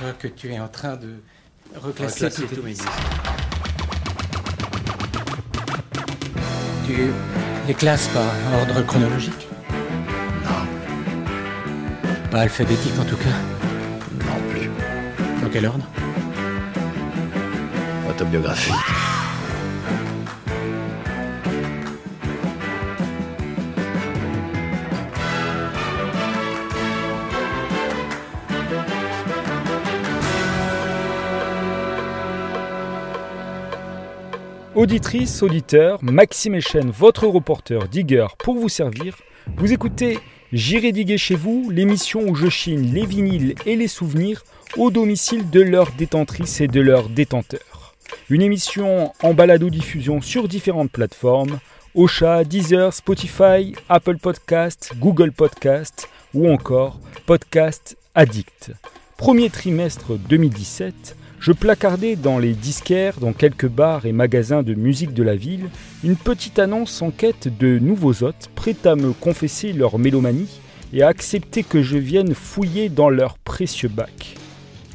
vois que tu es en train de reclasser, Reclasser tous tes disques. Tu les classes par ordre chronologique? Non, Pas alphabétique en tout cas? non plus. Dans quel ordre? Autobiographie. Auditrice, auditeur, Maxime Echen, votre reporter digger pour vous servir. Vous écoutez J'irai diguer chez vous, l'émission où je chine les vinyles et les souvenirs au domicile de leurs détentrices et de leurs détenteurs. Une émission en balado-diffusion sur différentes plateformes Ocha, Deezer, Spotify, Apple Podcast, Google Podcast ou encore Podcast Addict. Premier trimestre 2017, je placardais dans les disquaires, dans quelques bars et magasins de musique de la ville, une petite annonce en quête de nouveaux hôtes prêts à me confesser leur mélomanie et à accepter que je vienne fouiller dans leur précieux bac.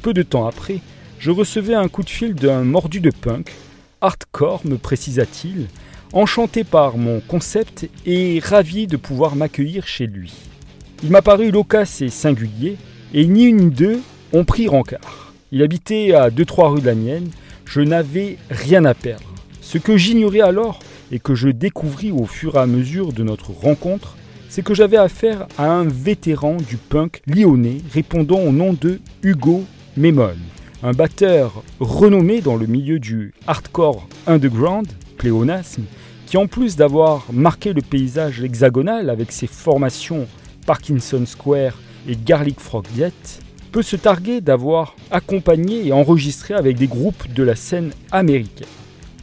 Peu de temps après, je recevais un coup de fil d'un mordu de punk, hardcore me précisa-t-il, enchanté par mon concept et ravi de pouvoir m'accueillir chez lui. Il m'a paru loquace et singulier, et ni une ni deux ont pris rencard. Il habitait à 2-3 rues de la mienne, je n'avais rien à perdre. Ce que j'ignorais alors et que je découvris au fur et à mesure de notre rencontre, c'est que j'avais affaire à un vétéran du punk lyonnais répondant au nom de Hugo Mémol, un batteur renommé dans le milieu du hardcore underground, pléonasme, qui en plus d'avoir marqué le paysage hexagonal avec ses formations Parkinson Square et Garlic Frog Jet, peut se targuer d'avoir accompagné et enregistré avec des groupes de la scène américaine.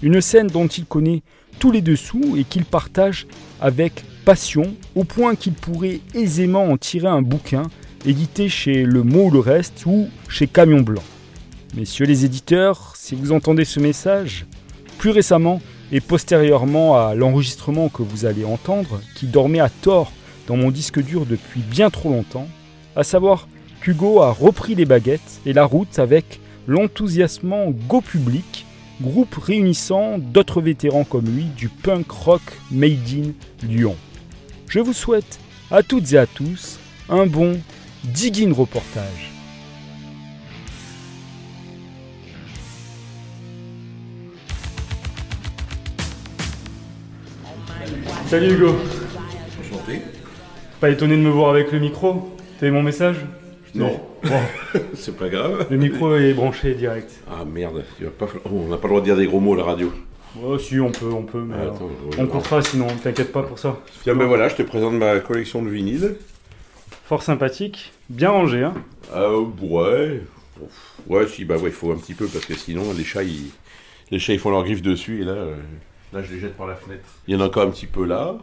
Une scène dont il connaît tous les dessous et qu'il partage avec passion, au point qu'il pourrait aisément en tirer un bouquin édité chez Le Mot ou le Reste ou chez Camion Blanc. Messieurs les éditeurs, si vous entendez ce message, plus récemment et postérieurement à l'enregistrement que vous allez entendre, qui dormait à tort dans mon disque dur depuis bien trop longtemps, à savoir qu'Hugo a repris les baguettes et la route avec l'enthousiasmant Go Public, groupe réunissant d'autres vétérans comme lui du punk rock made in Lyon. Je vous souhaite à toutes et à tous un bon digging reportage. Salut Hugo, Enchanté. pas étonné de me voir avec le micro T'as eu mon message? Non. Bon, C'est pas grave. le micro est branché direct. Ah merde, il va pas falloir- oh, on n'a pas le droit de dire des gros mots à la radio. Oh si, on peut, on peut, mais Ah, euh, attends, on courtera sinon, t'inquiète pas pour ça. Tiens, ben voilà, je te présente ma collection de vinyles. Fort sympathique, bien rangé, hein Euh, ouais. Ouais, si, bah ouais, il faut un petit peu parce que sinon les chats ils, les chats, ils font leurs griffes dessus et là, euh, là je les jette par la fenêtre. Il y en a encore un petit peu là.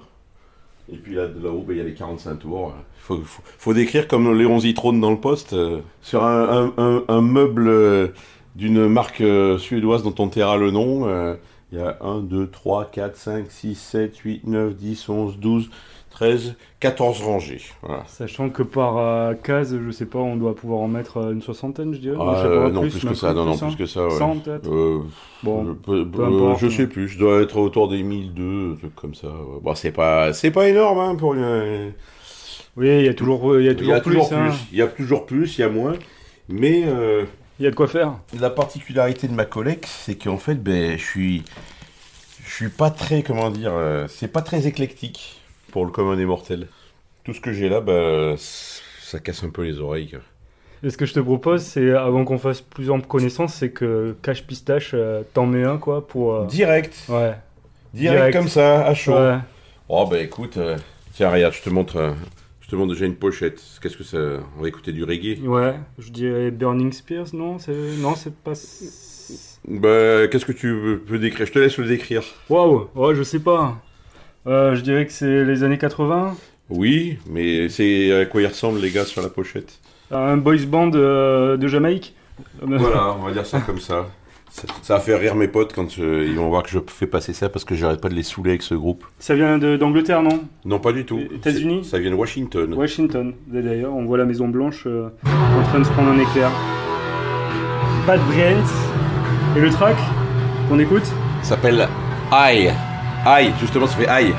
Et puis là, de là-haut, bah, il y a les 45 tours. Il faut, décrire comme Léon Zitrone dans le poste euh, sur un meuble euh, d'une marque euh, suédoise dont on taira le nom. euh, il y a 1, 2, 3, 4, 5, 6, 7, 8, 9, 10, 11, 12, 13, 14 rangées. Voilà. Sachant que par euh, case, je sais pas, on doit pouvoir en mettre euh, une soixantaine, je dirais. Ah, je sais euh, non, plus, que ça, non, non, plus que ça. ouais. 100 peut-être Bon, je, peu- peu importe, je sais hein. plus, je dois être autour des 1002, un truc comme ça. ouais. Bon, c'est pas, c'est pas énorme hein, pour une. oui, il y a toujours, il y a Il y a toujours toujours plus, plus, hein. il y a toujours plus, il y a moins. Mais euh, il y a de quoi faire. la particularité de ma collecte, c'est qu'en fait, ben, je suis, je suis pas très, comment dire, euh, c'est pas très éclectique pour le commun des mortels. Tout ce que j'ai là, ben, ça casse un peu les oreilles. Et ce que je te propose, c'est, avant qu'on fasse plus ample connaissance, c'est que Cache Pistache, euh, t'en mets un, quoi, pour... euh, Direct, Ouais. direct, Direct. comme ça, à chaud. Ouais. Oh bah écoute, euh, tiens regarde, je te montre, euh, je te montre déjà une pochette. Qu'est-ce que ça On va écouter du reggae. Ouais, je dirais Burning Spears, non c'est Non, c'est pas... Bah qu'est-ce que tu peux décrire? Je te laisse le décrire. Waouh, ouais, je sais pas. Euh, je dirais que c'est les années 80. Oui, mais c'est à quoi ils ressemblent les gars sur la pochette Un boys band euh, de Jamaïque. Voilà, on va dire ça comme ça. Ça, ça va faire rire mes potes quand euh, ils vont voir que je fais passer ça parce que j'arrête pas de les saouler avec ce groupe. Ça vient de- d'Angleterre, non? Non, pas du tout. États-Unis? Ça vient de Washington. Washington. D'ailleurs, on voit la Maison Blanche euh, en train de se prendre un éclair. Bad Brains. Et le track qu'on écoute? Ça s'appelle Aïe. Aïe, justement, ça fait Aïe.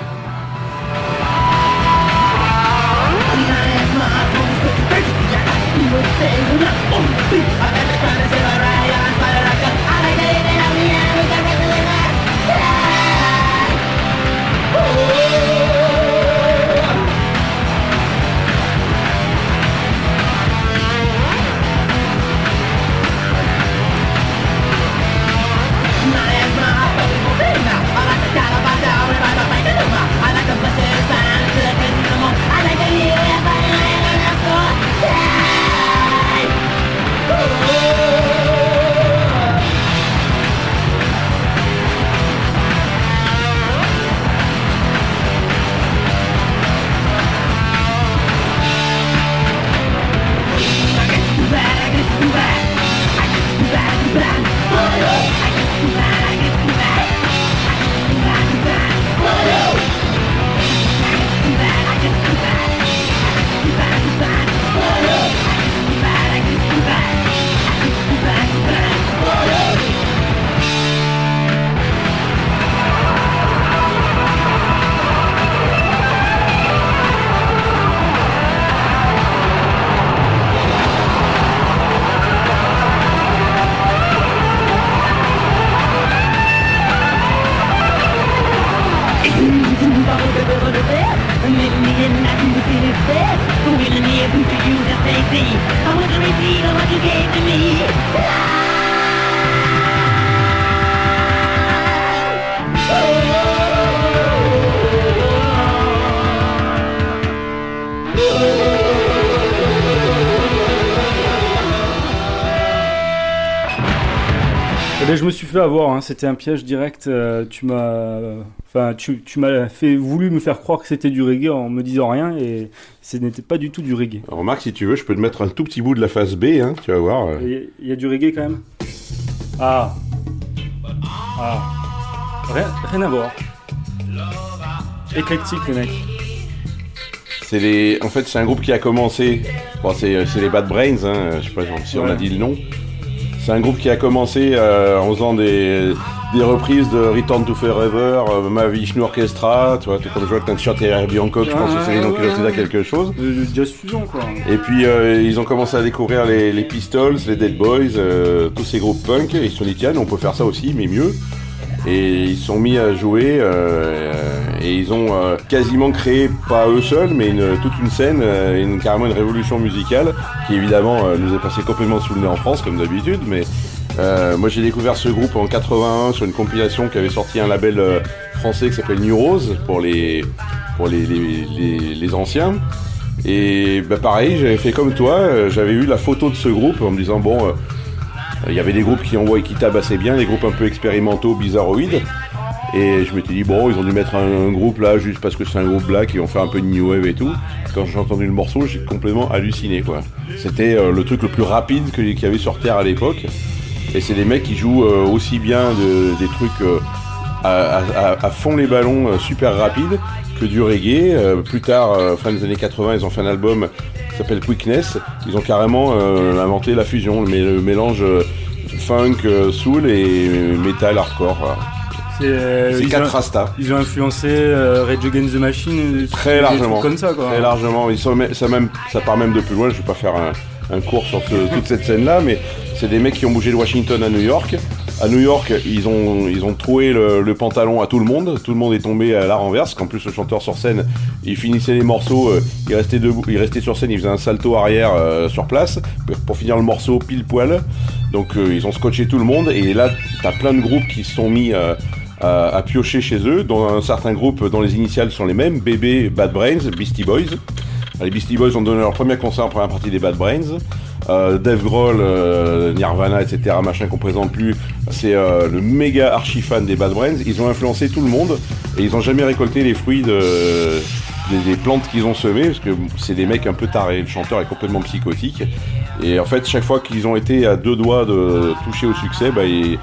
Fait avoir, hein, c'était un piège direct. euh, tu m'as, enfin, tu, tu m'as fait voulu me faire croire que c'était du reggae en me disant rien et ce n'était pas du tout du reggae. Remarque, si tu veux, je peux te mettre un tout petit bout de la face B, hein, tu vas voir. euh. Il y, a du reggae quand même. Ah, ah, rien, rien à voir. Éclectique le mec. C'est les... En fait, c'est un groupe qui a commencé. Bon, c'est c'est les Bad Brains, hein, je sais pas si on Ouais. a dit le nom. C'est un groupe qui a commencé euh, en faisant des, des reprises de Return to Forever, euh, Mahavishnu Orchestra, tu vois, tout comme je vois que t'as un t-shirt Herbie Hancock, je pense que c'est dire ouais. quelque chose. Jazz fusion quoi. Et puis euh, ils ont commencé à découvrir les, les Pistols, les Dead Boys, euh, tous ces groupes punk. Et ils se sont dit tiens, on peut faire ça aussi, mais mieux. Et ils sont mis à jouer euh, et ils ont euh, quasiment créé, pas eux seuls, mais une, toute une scène, euh, une, carrément une révolution musicale qui évidemment euh, nous est passée complètement sous le nez en France comme d'habitude. Mais euh, moi j'ai découvert ce groupe en 81 sur une compilation qui avait sorti un label euh, français qui s'appelle New Rose pour les pour les, les, les- les anciens. Et bah pareil, j'avais fait comme toi, j'avais eu la photo de ce groupe en me disant bon, il y avait des groupes qui envoient qui assez bien, des groupes un peu expérimentaux, bizarroïdes. Et je m'étais dit bon, ils ont dû mettre un, groupe là juste parce que c'est un groupe black et on fait un peu de new wave et tout. Quand j'ai entendu le morceau, j'ai complètement halluciné. C'était euh, le truc le plus rapide qu'il y avait sur Terre à l'époque. Et c'est des mecs qui jouent euh, aussi bien de- des trucs euh, à, fond les ballons super rapides que du reggae. Plus tard, fin des années 80, ils ont fait un album s'appelle Quickness. Ils ont carrément euh, inventé la fusion, le, mé- le mélange euh, funk, euh, soul et metal hardcore. voilà. C'est quatre ont, Rasta. ils ont influencé euh, Rage Against the Machine. Très largement. comme ça quoi. Très largement. Ils sont, ça, même, ça part même de plus loin. Je vais pas faire un, un cours sur ce- toute cette scène-là, mais c'est des mecs qui ont bougé de Washington à New York. À New York, ils ont, ils ont troué le, pantalon à tout le monde. Tout le monde est tombé à la renverse. Qu'en plus, le chanteur sur scène, il finissait les morceaux, euh, il restait il restait sur scène, il faisait un salto arrière euh, sur place pour- finir le morceau pile poil. Donc, euh, ils ont scotché tout le monde. Et là, t'as plein de groupes qui se sont mis à, à piocher chez eux, dont un certain groupe dont les initiales sont les mêmes, BB Bad Brains, Beastie Boys. Les Beastie Boys ont donné leur premier concert en première partie des Bad Brains. Euh, Dave Grohl, euh, Nirvana, etc., machin qu'on présente plus, c'est euh, le méga archi fan des Bad Brains. Ils ont influencé tout le monde et ils ont jamais récolté les fruits de, des, plantes qu'ils ont semées parce que c'est des mecs un peu tarés. Le chanteur est complètement psychotique et en fait, chaque fois qu'ils ont été à deux doigts de toucher au succès, bah, il-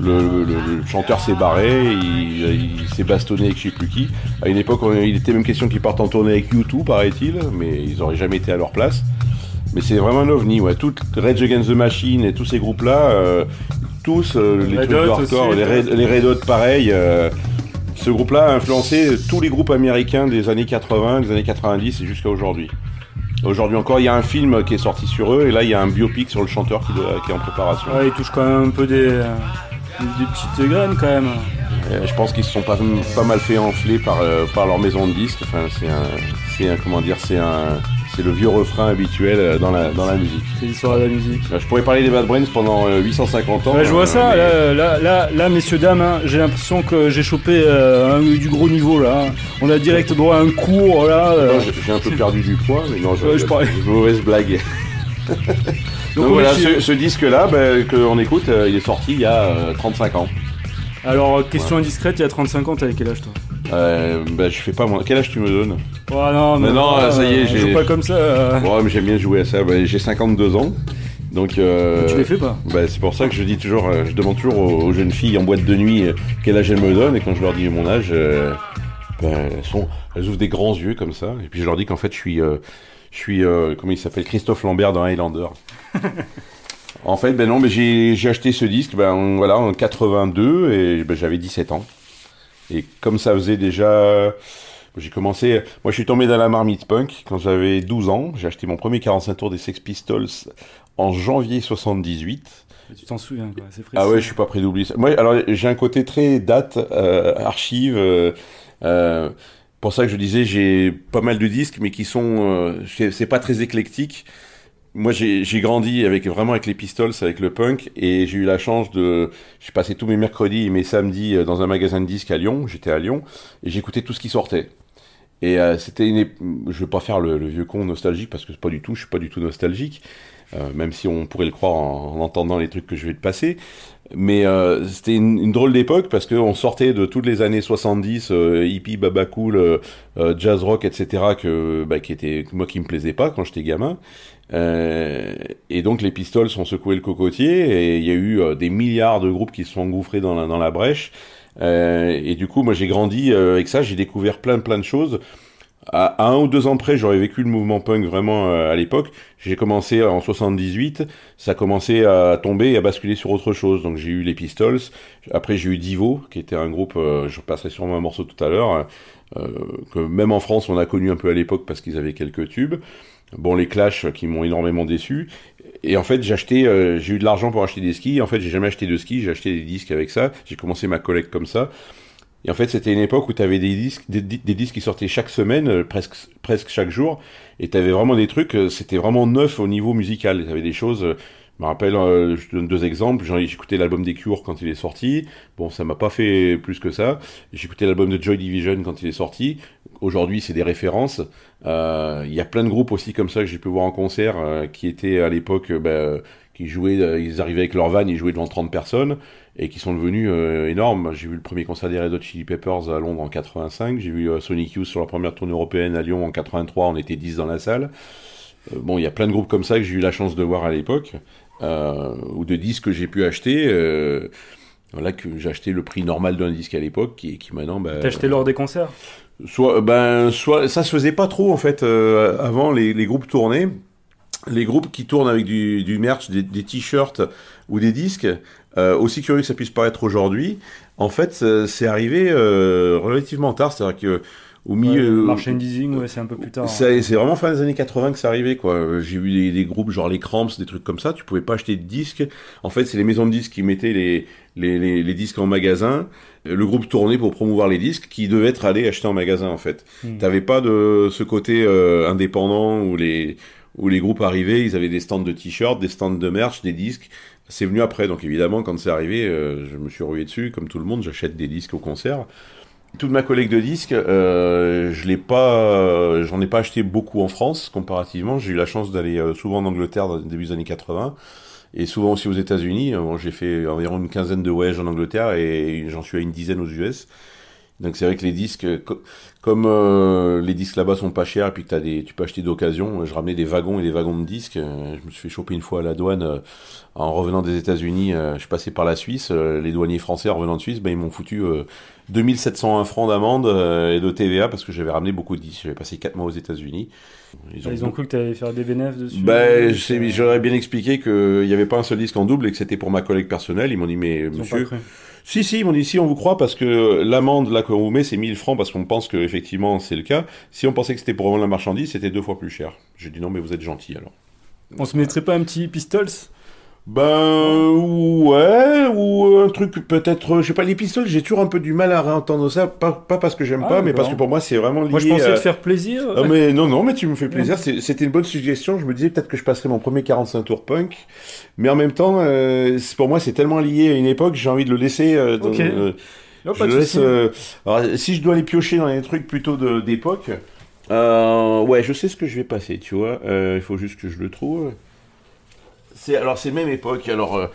le, le- le chanteur s'est barré, il, il s'est bastonné avec je sais plus qui. À une époque, on- il était même question qu'ils partent en tournée avec U2, paraît-il, mais ils auraient jamais été à leur place. Mais c'est vraiment un ovni, ouais. Tout Rage Against the Machine et tous ces groupes-là, euh, tous euh, les Red trucs de hardcore, aussi, les, Red, les Red Hot pareil. euh, ce groupe-là a influencé tous les groupes américains des années 80, des années 90 et jusqu'à aujourd'hui. Aujourd'hui encore, il y a un film qui est sorti sur eux et là il y a un biopic sur le chanteur qui, doit- qui est en préparation. Ouais, il touche quand même un peu des, euh, des petites graines quand même. Euh, je pense qu'ils se sont pas, pas mal fait enfler par, euh, par leur maison de disques. Enfin, c'est un, c'est un, comment dire, c'est un, c'est le vieux refrain habituel euh, dans la, dans la musique. C'est l'histoire de la musique. Euh, Je pourrais parler des Bad Brains pendant euh, 850 ans. Ouais, je vois euh, ça, mais- là, là, là, là, messieurs, dames, hein, j'ai l'impression que j'ai chopé euh, un- du gros niveau là. hein. On a direct droit à un cours là. euh. J'ai un peu perdu du poids, mais non, je, je parlais. mauvaise blague. Donc, Donc, on voilà, ce, ce disque-là, ben, qu'on écoute, euh, il est sorti il y a euh, 35 ans. Alors, euh, question indiscrète, il y a 35 ans, t'avais quel âge toi? Euh, ben, je fais pas. Quel âge tu me donnes? Oh non, Mais non, euh, ça y est, je j'ai- joue pas comme ça. euh. Ouais, mais j'aime bien jouer à ça. Ben, j'ai 52 ans. Donc, euh, Tu les fais pas ben, c'est pour ça que je dis toujours, euh, je demande toujours aux, aux jeunes filles en boîte de nuit euh, quel âge elles me donnent, et quand je leur dis mon âge, euh, ben, elles, sont, elles ouvrent des grands yeux comme ça, et puis je leur dis qu'en fait je suis, euh, je suis, euh, comment il s'appelle, Christophe Lambert dans Highlander. en fait, ben non, mais j'ai acheté ce disque, ben en- voilà, en 82, et ben, j'avais 17 ans. Et comme ça faisait déjà, j'ai commencé, moi je suis tombé dans la marmite punk quand j'avais 12 ans. J'ai acheté mon premier 45 tours des Sex Pistols en janvier 78. Tu t'en souviens quoi, c'est précis. Ah ouais, je suis pas prêt d'oublier ça. Moi, alors j'ai un côté très date, euh, archive. euh, euh, pour ça que je disais, j'ai pas mal de disques, mais qui sont, euh, c'est pas très éclectique. Moi, j'ai grandi avec vraiment avec les Pistols, avec le punk, et j'ai eu la chance de, j'ai passé tous mes mercredis et mes samedis euh, dans un magasin de disques à Lyon. J'étais à Lyon et j'écoutais tout ce qui sortait. Et euh, c'était une, je veux pas faire le, vieux con nostalgique parce que c'est pas du tout, je suis pas du tout nostalgique, même si on pourrait le croire en, en entendant les trucs que je vais te passer. Mais euh, c'était une, drôle d'époque parce qu'on sortait de toutes les années 70, euh, hippie, baba cool, euh, euh, jazz rock, etc. que bah, qui était moi qui me plaisait pas quand j'étais gamin. Euh, et donc les Pistols ont secoué le cocotier et il y a eu euh, des milliards de groupes qui se sont engouffrés dans la, dans la brèche. Et du coup, moi j'ai grandi avec ça, j'ai découvert plein plein de choses. À, à un ou deux ans près, j'aurais vécu le mouvement punk vraiment euh, à l'époque. J'ai commencé en 78, ça a commencé à tomber et à basculer sur autre chose. Donc j'ai eu les Pistols, après j'ai eu Divo, qui était un groupe, euh, je passerai sûrement un morceau tout à l'heure, euh, que même en France on a connu un peu à l'époque parce qu'ils avaient quelques tubes. Bon, les Clash qui m'ont énormément déçu. Et en fait, j'ai euh, j'ai eu de l'argent pour acheter des skis. En fait, j'ai jamais acheté de skis, j'ai acheté des disques avec ça. J'ai commencé ma collecte comme ça. Et en fait, c'était une époque où tu avais des disques, des, di- des disques qui sortaient chaque semaine, euh, presque, presque chaque jour. Et tu avais vraiment des trucs, euh, c'était vraiment neuf au niveau musical. Tu avais des choses, euh, je me rappelle, je te donne deux exemples. Écouté l'album des Cure quand il est sorti. Bon, ça m'a pas fait plus que ça. J'ai écouté l'album de Joy Division quand il est sorti. Aujourd'hui, c'est des références. Il y a plein de groupes aussi comme ça que j'ai pu voir en concert qui étaient à l'époque, bah, qui jouaient, ils arrivaient avec leur van, ils jouaient devant 30 personnes et qui sont devenus euh, énormes. J'ai vu le premier concert des Red Hot Chili Peppers à Londres en 85. J'ai vu euh, Sonic Youth sur la première tournée européenne à Lyon en 83. On était 10 dans la salle. Euh, bon, il y a plein de groupes comme ça que j'ai eu la chance de voir à l'époque ou de disques que j'ai pu acheter. Voilà que j'ai acheté le prix normal d'un disque à l'époque qui, qui maintenant bah, T'as acheté lors des concerts? Soit, ben, soit, ça se faisait pas trop en fait avant les, les groupes tournaient. Les groupes qui tournent avec du, du merch, des, des t-shirts ou des disques, euh, aussi curieux que ça puisse paraître aujourd'hui, en fait, euh, c'est arrivé euh, relativement tard. C'est-à-dire que au milieu, Ouais, Merchandising, ouais, c'est un peu plus tard. hein. c'est c'est vraiment fin des années 80 que c'est arrivé, quoi. J'ai vu des, des groupes genre les Cramps, des trucs comme ça. Tu pouvais pas acheter de disques. En fait, c'est les maisons de disques qui mettaient les, les, les, les disques en magasin. Le groupe tournait pour promouvoir les disques qui devaient être allés acheter en magasin, en fait. Hmm. T'avais pas de ce côté euh, indépendant où les, où les groupes arrivaient, ils avaient des stands de t-shirts, des stands de merch, des disques. C'est venu après, donc évidemment, quand c'est arrivé, euh, je me suis rué dessus, comme tout le monde, j'achète des disques au concert. Toute ma collecte de disques, euh, je l'ai pas, j'en ai pas acheté beaucoup en France comparativement. J'ai eu la chance d'aller euh, souvent en Angleterre dans le début des années 80 et souvent aussi aux États-Unis. Bon, j'ai fait environ une quinzaine de voyages en Angleterre et j'en suis à une dizaine aux US. Donc c'est vrai que les disques, co- comme euh, les disques là-bas sont pas chers, et puis que t'as des, tu peux acheter d'occasion, je ramenais des wagons et des wagons de disques. euh, Je me suis fait choper une fois à la douane euh, en revenant des États-Unis. euh, Je suis passé par la Suisse. Les douaniers français en revenant de Suisse, ben, ils m'ont foutu euh, 2701 francs d'amende et de TVA parce que j'avais ramené beaucoup de disques. J'avais passé 4 mois aux États-Unis. Ils ont cru que tu allais faire des bénéfices dessus. Ben, j'aurais bien expliqué qu'il n'y avait pas un seul disque en double et que c'était pour ma collègue personnelle. Ils m'ont dit, mais Ils monsieur. Si, si, m'ont dit, si, on vous croit parce que l'amende là qu'on vous met, c'est 1000 francs parce qu'on pense que effectivement c'est le cas. Si on pensait que c'était pour vendre la marchandise, c'était deux fois plus cher. J'ai dit non, mais vous êtes gentil alors. On se mettrait pas un petit pistols? Ben, ouais, ou un truc peut-être, je sais pas, les pistoles, j'ai toujours un peu du mal à réentendre ça, pas, pas parce que j'aime Ah, pas, mais parce que pour moi c'est vraiment lié Moi, je pensais à- te faire plaisir. Ah, mais non, non, mais tu me fais plaisir. C'était une bonne suggestion. Je me disais peut-être que je passerais mon premier 45 tours punk. Mais en même temps, euh, pour moi, c'est tellement lié à une époque, j'ai envie de le laisser. euh, dans- euh, je laisse, euh, alors, si je dois aller piocher dans les trucs plutôt de- d'époque, euh, ouais, je sais ce que je vais passer, tu vois. Euh, Il faut juste que je le trouve. Alors c'est même époque. Alors euh,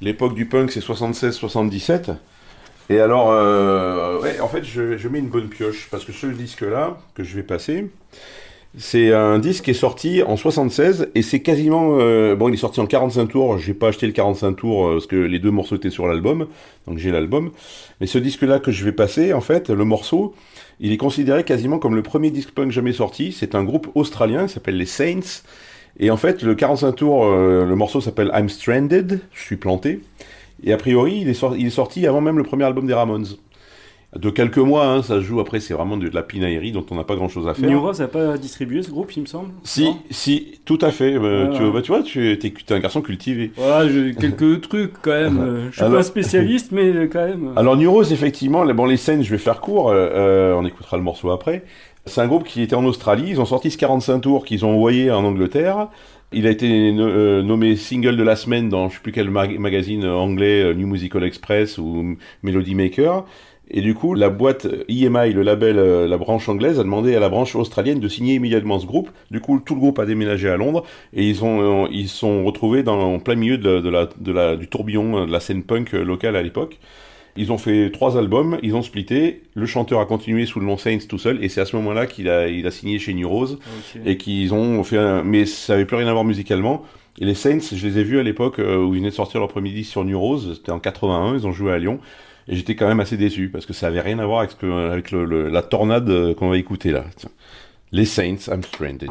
l'époque du punk, c'est 76-77. Et alors, euh, en fait, je, mets une bonne pioche parce que ce disque-là que je vais passer, c'est un disque qui est sorti en 76 et c'est quasiment euh, bon, il est sorti en 45 tours. J'ai pas acheté le 45 tours parce que les deux morceaux étaient sur l'album, donc j'ai l'album. Mais ce disque-là que je vais passer, en fait, le morceau, il est considéré quasiment comme le premier disque punk jamais sorti. C'est un groupe australien qui s'appelle les Saints. Et en fait, le 45 tours, euh, le morceau s'appelle I'm Stranded, je suis planté. Et a priori, il est, sorti, il est sorti avant même le premier album des Ramones. De quelques mois, hein, ça se joue après, c'est vraiment de, la pinaillerie dont on n'a pas grand chose à faire. New Rose a pas distribué ce groupe, il me semble Si, si, tout à fait. Euh, Ouais, tu, ouais. bah, tu vois, tu es, un garçon cultivé. J'ai quelques trucs quand même. euh, Je suis Alors- pas spécialiste, mais quand même. euh, Alors New Rose, effectivement, les- bon, les scènes, je vais faire court, euh, euh, on écoutera le morceau après. C'est un groupe qui était en Australie, ils ont sorti ce 45 tours qu'ils ont envoyé en Angleterre. Il a été euh, nommé single de la semaine dans je sais plus quel mag- magazine anglais, euh, New Musical Express ou Melody Maker. Et du coup, la boîte EMI, le label, euh, la branche anglaise, a demandé à la branche australienne de signer immédiatement ce groupe. Du coup, tout le groupe a déménagé à Londres et ils ont, ils sont retrouvés dans, en plein milieu de, la- du tourbillon de la scène punk locale à l'époque. Ils ont fait trois albums, ils ont splitté. Le chanteur a continué sous le nom Saints tout seul, et c'est à ce moment-là qu'il a, il a signé chez New Rose, ok. et qu'ils ont fait un... Mais ça avait plus rien à voir musicalement. Et les Saints, je les ai vus à l'époque euh, où ils venaient de sortir leur premier disque sur New Rose, c'était en 81, ils ont joué à Lyon, et j'étais quand même assez déçu, parce que ça avait rien à voir avec, ce que- avec le- le- la tornade euh, qu'on va écouter là. Tiens. Les Saints, I'm Stranded.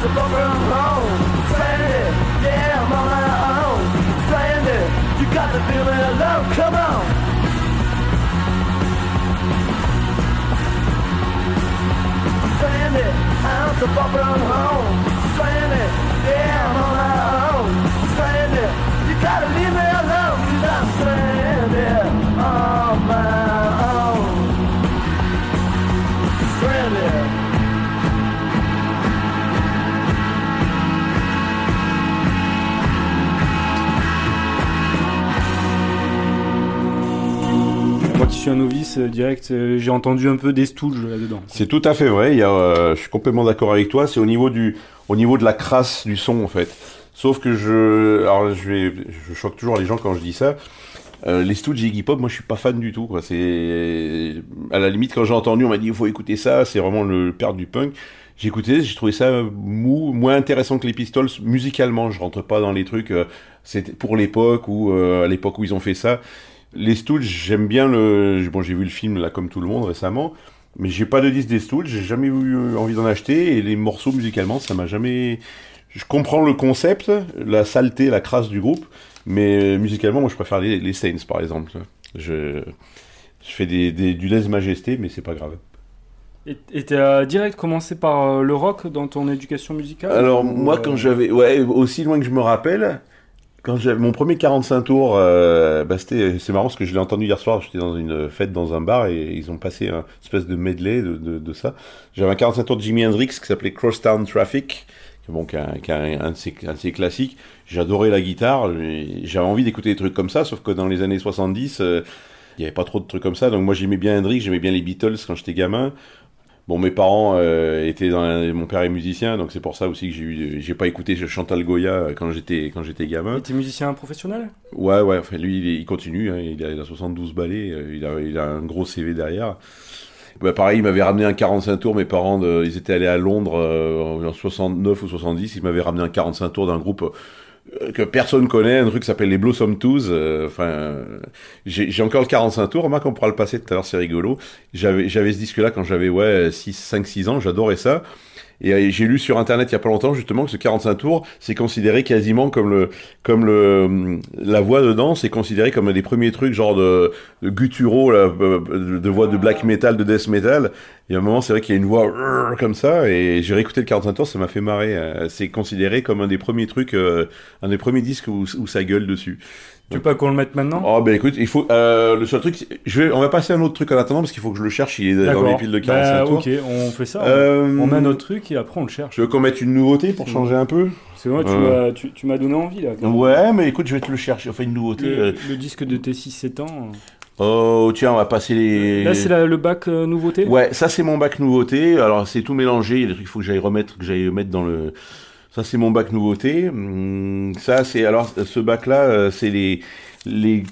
Stranded, yeah, I'm on my own. Stranded, you got to feel it alone. Come on. Stranded, I'm so far from home. Stranded, yeah, suis un novice euh, direct, euh, j'ai entendu un peu des Stooges là-dedans. C'est tout à fait vrai. Euh, je suis complètement d'accord avec toi. C'est au niveau du, au niveau de la crasse du son en fait. Sauf que je, alors je vais, je choque toujours les gens quand je dis ça. Les Stooges et Iggy Pop, moi je suis pas fan du tout. C'est à la limite quand j'ai entendu, on m'a dit il faut écouter ça. C'est vraiment le père du punk. J'ai écouté, j'ai trouvé ça mou, moins intéressant que les Pistols musicalement. Je rentre pas dans les trucs. euh, pour l'époque ou à l'époque où ils ont fait ça. Les Stooges, j'aime bien le. Bon, j'ai vu le film là comme tout le monde récemment. Mais j'ai pas de disque des Stooges, j'ai jamais eu euh, envie d'en acheter et les morceaux musicalement, ça m'a jamais. Je comprends le concept, la saleté, la crasse du groupe, mais euh, musicalement, moi je préfère les, les Saints par exemple. Je, je fais des, des- du lèse-majesté, mais c'est pas grave. Et t'as direct commencé par euh, le rock dans ton éducation musicale Alors moi quand j'avais, ouais, aussi loin que je me rappelle, quand j'avais mon premier 45 tours, euh, bah, c'était, c'est marrant parce que je l'ai entendu hier soir, j'étais dans une fête dans un bar et ils ont passé un espèce de medley de, de, de ça. J'avais un 45 tours de Jimi Hendrix qui s'appelait Crosstown Traffic, bon, qui est un, qui un- de ses, un de ses classiques. J'adorais la guitare, j'avais envie d'écouter des trucs comme ça, sauf que dans les années 70, euh, il n'y avait pas trop de trucs comme ça. Donc moi j'aimais bien Hendrix, j'aimais bien les Beatles quand j'étais gamin. Bon, mes parents euh, étaient dans un- mon père est musicien, donc c'est pour ça aussi que j'ai eu, j'ai pas écouté Chantal Goya euh, quand j'étais quand j'étais gamin. Et t'es musicien professionnel? Ouais, ouais. Enfin, lui, il, est- il continue. hein, il, a, il a 72 ballets. euh, il a, il a un gros CV derrière. Bah, pareil, il m'avait ramené un 45 tours. Mes parents, de- ils étaient allés à Londres euh, en 69 ou 70. Ils m'avaient ramené un 45 tours d'un groupe que personne connaît, un truc qui s'appelle les Blossom Twos. euh, Enfin, euh, j'ai encore le 45 tours. Remarque, on pourra le passer tout à l'heure, c'est rigolo. J'avais ce disque-là quand j'avais ouais 6, 5, 6 ans. J'adorais ça. Et euh, j'ai lu sur internet il y a pas longtemps justement que ce 45 tours, c'est considéré quasiment comme le comme le la voix dedans, c'est considéré comme un des premiers trucs genre de, de euh, de, de voix de black metal, de death metal. Et à un moment, c'est vrai qu'il y a une voix euh, comme ça et j'ai réécouté le 45 tours, ça m'a fait marrer. Euh, C'est considéré comme un des premiers trucs, euh, un des premiers disques où, où ça gueule dessus. Tu veux pas qu'on le mette maintenant? Oh ben écoute, il faut euh, le seul truc, je vais, on va passer à un autre truc en attendant parce qu'il faut que je le cherche. Il est dans les piles de 45 Bah, tours. ok, on fait ça. Euh, On met notre truc et après on le cherche. Je veux qu'on mette une nouveauté pour changer un peu? C'est vrai, tu Euh. m'as tu, tu m'as donné envie là. Ouais, mais écoute, je vais te le chercher. Enfin, une nouveauté. Le, euh, le disque de tes 6-7 ans. Oh, tiens, on va passer les. Là, c'est le bac euh, nouveauté? Ouais, ça c'est mon bac nouveauté. Alors c'est tout mélangé. Il y a des trucs qu'il faut que j'aille remettre, que j'aille mettre dans le. Ça c'est mon bac nouveauté. Hum, Ça c'est alors ce bac là, c'est les les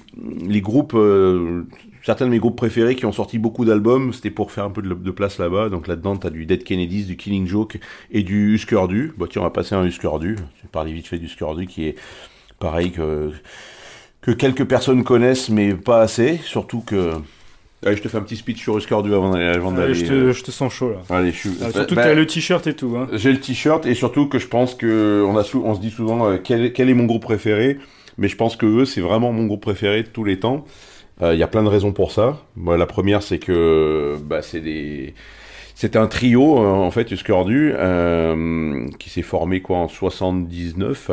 les groupes. euh, Certains de mes groupes préférés qui ont sorti beaucoup d'albums, c'était pour faire un peu de, de place là-bas. Donc là-dedans, t'as du Dead Kennedys, du Killing Joke et du Husker Du. Bah tiens, on va passer à un Husker Du. Je vais parler vite fait du Husker Du qui est pareil que que quelques personnes connaissent, mais pas assez. Surtout que Allez, je te fais un petit speech sur Du avant d'aller. Allez, je, te, euh, je te sens chaud là. Allez, je suis. Ah, surtout bah, que t'as le t-shirt et tout. Hein. J'ai le t-shirt et surtout que je pense que on a sou- on se dit souvent euh, quel, quel est mon groupe préféré, mais je pense que eux c'est vraiment mon groupe préféré de tous les temps. Euh, Il y a plein de raisons pour ça. Moi, la première c'est que bah, c'est des c'est un trio euh, en fait Du euh, qui s'est formé quoi en 79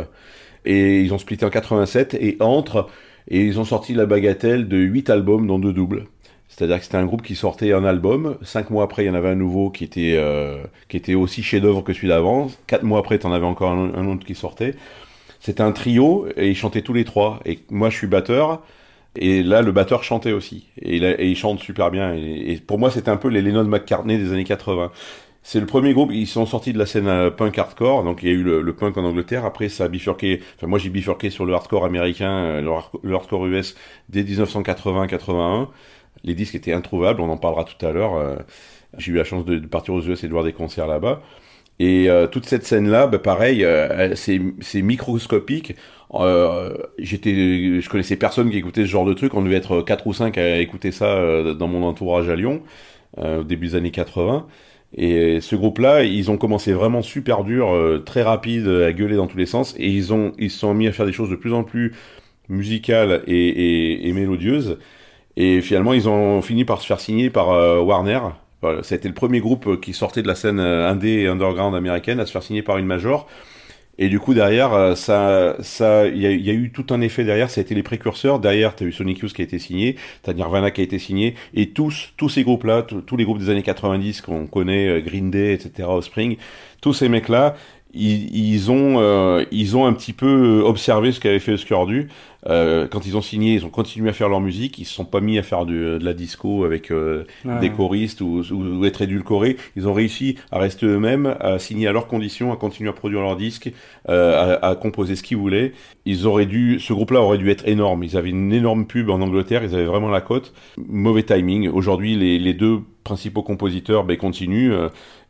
et ils ont splitté en 87 et entre et ils ont sorti la bagatelle de 8 albums dont deux doubles. C'est-à-dire que c'était un groupe qui sortait un album, cinq mois après il y en avait un nouveau qui était euh, qui était aussi chef-d'œuvre que celui d'avant, quatre mois après t'en avais encore un, autre qui sortait. C'était un trio et ils chantaient tous les trois. Et moi je suis batteur et là le batteur chantait aussi et il, a- et il chante super bien. Et, et pour moi c'était un peu les Lennon McCartney des années 80. C'est le premier groupe, ils sont sortis de la scène euh, punk hardcore, donc il y a eu le, punk en Angleterre, après ça a bifurqué, enfin moi j'ai bifurqué sur le hardcore américain, euh, le, hard- le hardcore US dès 1980-81. Les disques étaient introuvables, on en parlera tout à l'heure. euh, J'ai eu la chance de, partir aux US et de voir des concerts là-bas. Et toute cette scène-là, bah, pareil, c'est microscopique. Euh, j'étais, je connaissais personne qui écoutait ce genre de truc. On devait être quatre ou cinq à écouter ça dans mon entourage à Lyon, au début des années 80. Et ce groupe-là, ils ont commencé vraiment super dur, euh, très rapide, à gueuler dans tous les sens, et ils ont ils se sont mis à faire des choses de plus en plus musicales et, et, et mélodieuses. Et finalement, ils ont fini par se faire signer par euh, Warner. Voilà, C'était le premier groupe qui sortait de la scène euh, indé et underground américaine à se faire signer par une major. Et du coup, derrière, euh, ça, ça, il y a, eu tout un effet derrière. Ça a été les précurseurs. Derrière, t'as eu Sonic Youth qui a été signé, t'as Nirvana qui a été signé, et tous, tous ces groupes-là, tous les groupes des années 90 qu'on connaît, euh, Green Day, etc., Offspring, tous ces mecs-là, ils, ils ont, euh, ils ont un petit peu observé ce qu'avait fait Euskardu. Euh, quand ils ont signé, ils ont continué à faire leur musique. Ils se sont pas mis à faire du- de la disco avec euh, Ouais. des choristes ou, ou- ou être édulcorés. Ils ont réussi à rester eux-mêmes, à signer à leurs conditions, à continuer à produire leurs disques, euh, à, à composer ce qu'ils voulaient. Ils auraient dû, ce groupe-là aurait dû être énorme. Ils avaient une énorme pub en Angleterre. Ils avaient vraiment la cote. Mauvais timing. Aujourd'hui, les, les deux principaux compositeurs, ben, continuent. Euh,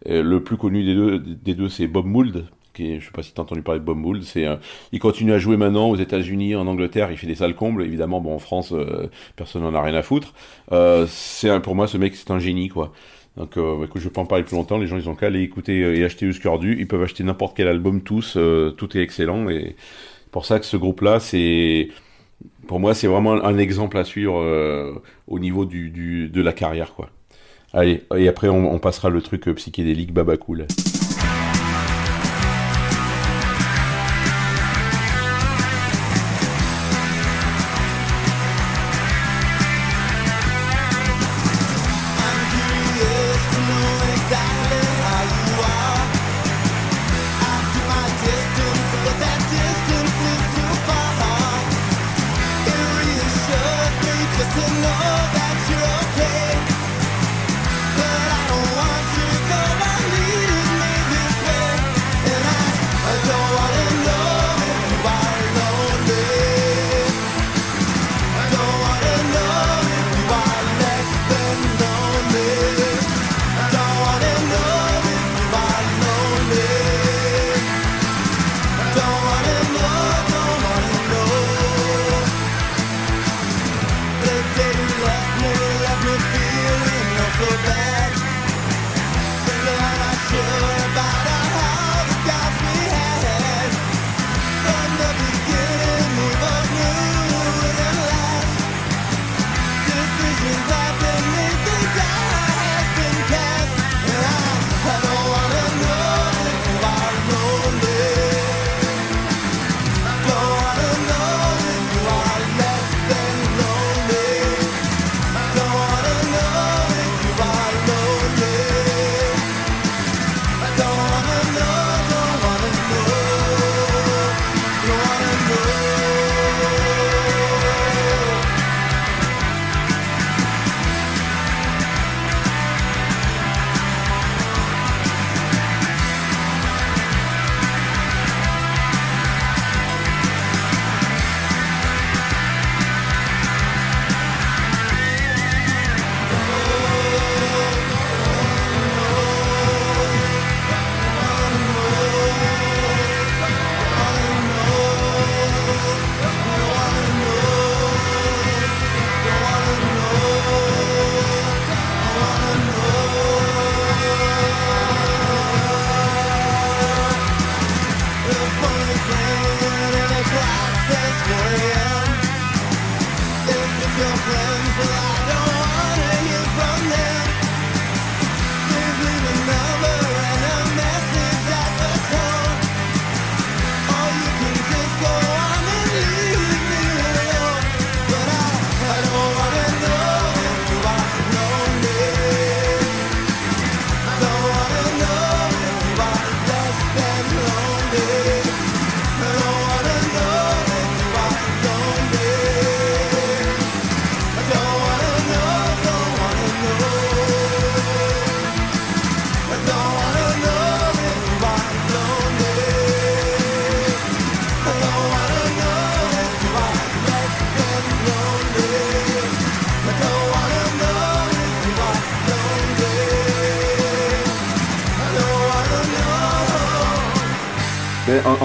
euh, le plus connu des deux, des deux, c'est Bob Mould. Qui est, je sais pas si t'as entendu parler de Bob. C'est, euh, il continue à jouer maintenant aux États-Unis, en Angleterre. Il fait des salles combles. Évidemment, bon, en France, euh, personne n'en a rien à foutre. Euh, pour moi, ce mec, c'est un génie, quoi. Donc, euh, écoute, je vais pas en parler plus longtemps. Les gens, ils ont qu'à aller écouter et acheter Uskurdu. Ils peuvent acheter n'importe quel album, tous. tout est excellent. Et pour ça que ce groupe-là, c'est, pour moi, c'est vraiment un exemple à suivre au niveau du, du, de la carrière. Allez, et après, on, passera le truc psychédélique Baba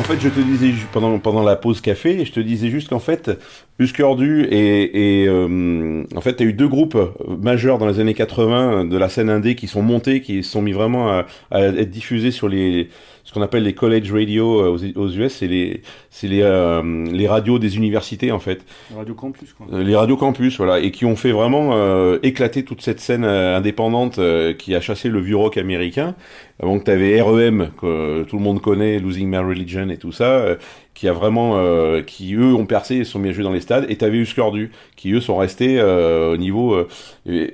en, fait, je te disais pendant, pendant la pause café, je te disais juste qu'en fait, Uscordu et, et euh, en fait, a eu deux groupes majeurs dans les années 80 de la scène indé qui sont montés, qui sont mis vraiment à être diffusés sur les ce qu'on appelle les college radio euh, aux, aux US, c'est les c'est les euh, les radios des universités en fait. Radio Campus, quoi. Euh, les radios campus, voilà, et qui ont fait vraiment euh, éclater toute cette scène euh, indépendante euh, qui a chassé le vieux rock américain. Donc tu avais REM, que tout le monde connaît, Losing My Religion et tout ça, qui a vraiment, euh, qui eux ont percé et sont à jouer dans les stades. Et tu avais Uscordu, qui eux sont restés euh, au niveau euh,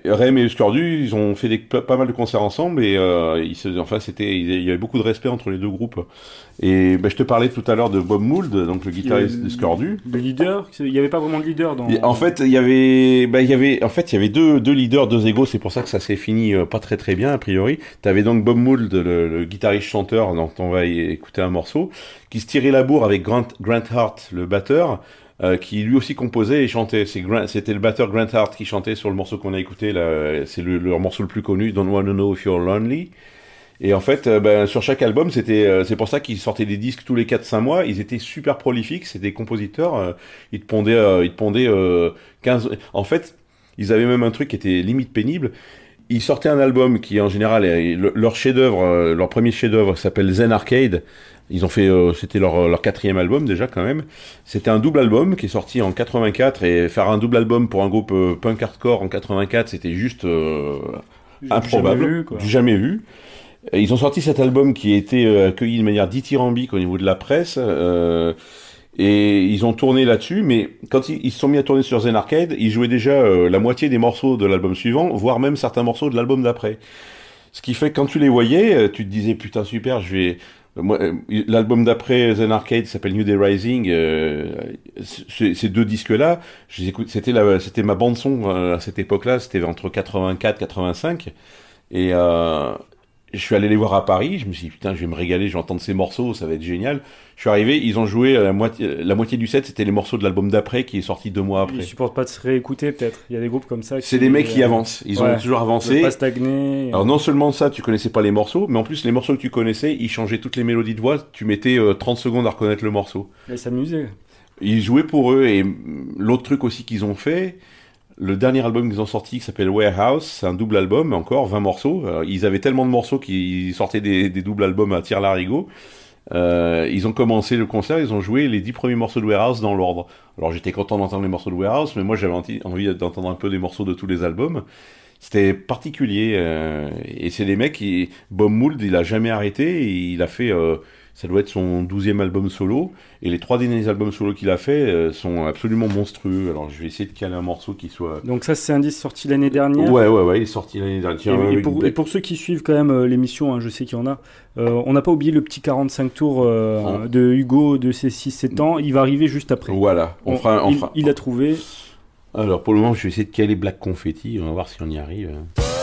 REM et Uscordu, ils ont fait des, pas, mal de concerts ensemble et euh, ils se, enfin c'était, il y avait beaucoup de respect entre les deux groupes. Et ben, je te parlais tout à l'heure de Bob Mould, donc le guitariste de Scordu. Le leader, il n'y avait pas vraiment de leader dans. En fait, il y avait, bah, il y avait, en fait, il y avait deux, deux leaders, deux égos. C'est pour ça que ça s'est fini pas très très bien a priori. T'avais donc Bob Mould, le, le guitariste chanteur, dont on va écouter un morceau, qui se tirait la bourre avec Grant, Hart, le batteur, euh, qui lui aussi composait et chantait. C'était le batteur Grant Hart qui chantait sur le morceau qu'on a écouté. C'est le, leur morceau le plus connu, Don't Wanna Know If You're Lonely. Et en fait, euh, ben, sur chaque album, c'était, euh, c'est pour ça qu'ils sortaient des disques tous les 4-5 mois. Ils étaient super prolifiques, c'était des compositeurs. ils te pondaient, ils te pondaient euh, 15. En fait, ils avaient même un truc qui était limite pénible. Ils sortaient un album qui, en général, leur chef-d'œuvre, leur premier chef-d'œuvre s'appelle Zen Arcade. Ils ont fait, euh, c'était leur, leur quatrième album déjà quand même. C'était un double album qui est sorti en 84 et faire un double album pour un groupe euh, punk hardcore en 84, c'était juste euh, improbable, jamais vu, quoi. du jamais vu. Et Ils ont sorti cet album qui a été euh, accueilli de manière dithyrambique au niveau de la presse. euh, et ils ont tourné là-dessus, mais quand ils, ils se sont mis à tourner sur Zen Arcade, ils jouaient déjà euh, la moitié des morceaux de l'album suivant, voire même certains morceaux de l'album d'après. Ce qui fait que quand tu les voyais, tu te disais putain super, je vais. Euh, l'album d'après Zen Arcade s'appelle New Day Rising. euh, ces deux disques-là. C'était c'était ma bande son euh, à cette époque-là. C'était entre 84, 85, et euh, je suis allé les voir à Paris. Je me suis dit putain, je vais me régaler. Je vais entendre ces morceaux, ça va être génial. Je suis arrivé, ils ont joué la moitié, la moitié du set. C'était les morceaux de l'album d'après qui est sorti deux mois Ils après. supportent pas de se réécouter, peut-être. Il y a des groupes comme ça. C'est des mecs qui euh, avancent. Ils ouais. ont toujours Ils avancé. pas stagner. Alors non seulement ça, tu connaissais pas les morceaux, mais en plus les morceaux que tu connaissais, ils changeaient toutes les mélodies de voix. Tu mettais euh, 30 secondes à reconnaître le morceau. Ils s'amusaient. Ils jouaient pour eux et mm, l'autre truc aussi qu'ils ont fait, le dernier album qu'ils ont sorti qui s'appelle Warehouse, c'est un double album, encore 20 morceaux. Euh, ils avaient tellement de morceaux qu'ils sortaient des, des doubles albums à tir larigot. Euh, ils ont commencé le concert, ils ont joué les 10 premiers morceaux de Warehouse dans l'ordre. Alors j'étais content d'entendre les morceaux de Warehouse, mais moi j'avais envie d'entendre un peu des morceaux de tous les albums. C'était particulier euh, et c'est des mecs qui Bob Mould il a jamais arrêté il a fait ça doit être son douzième album solo et les trois derniers albums solo qu'il a fait euh, sont absolument monstrueux alors je vais essayer de caler un morceau qui soit Donc ça, c'est un disque sorti l'année dernière. ouais ouais ouais il est sorti l'année dernière Et, pour, Be- et pour ceux qui suivent quand même euh, l'émission, hein, je sais qu'il y en a, euh, on n'a pas oublié le petit 45 tours euh, de Hugo de ses 6-7 ans. Il va arriver juste après. voilà on, On- fera on il, fera il a trouvé. alors pour le moment je vais essayer de caler Black Confetti on va voir si on y arrive Thank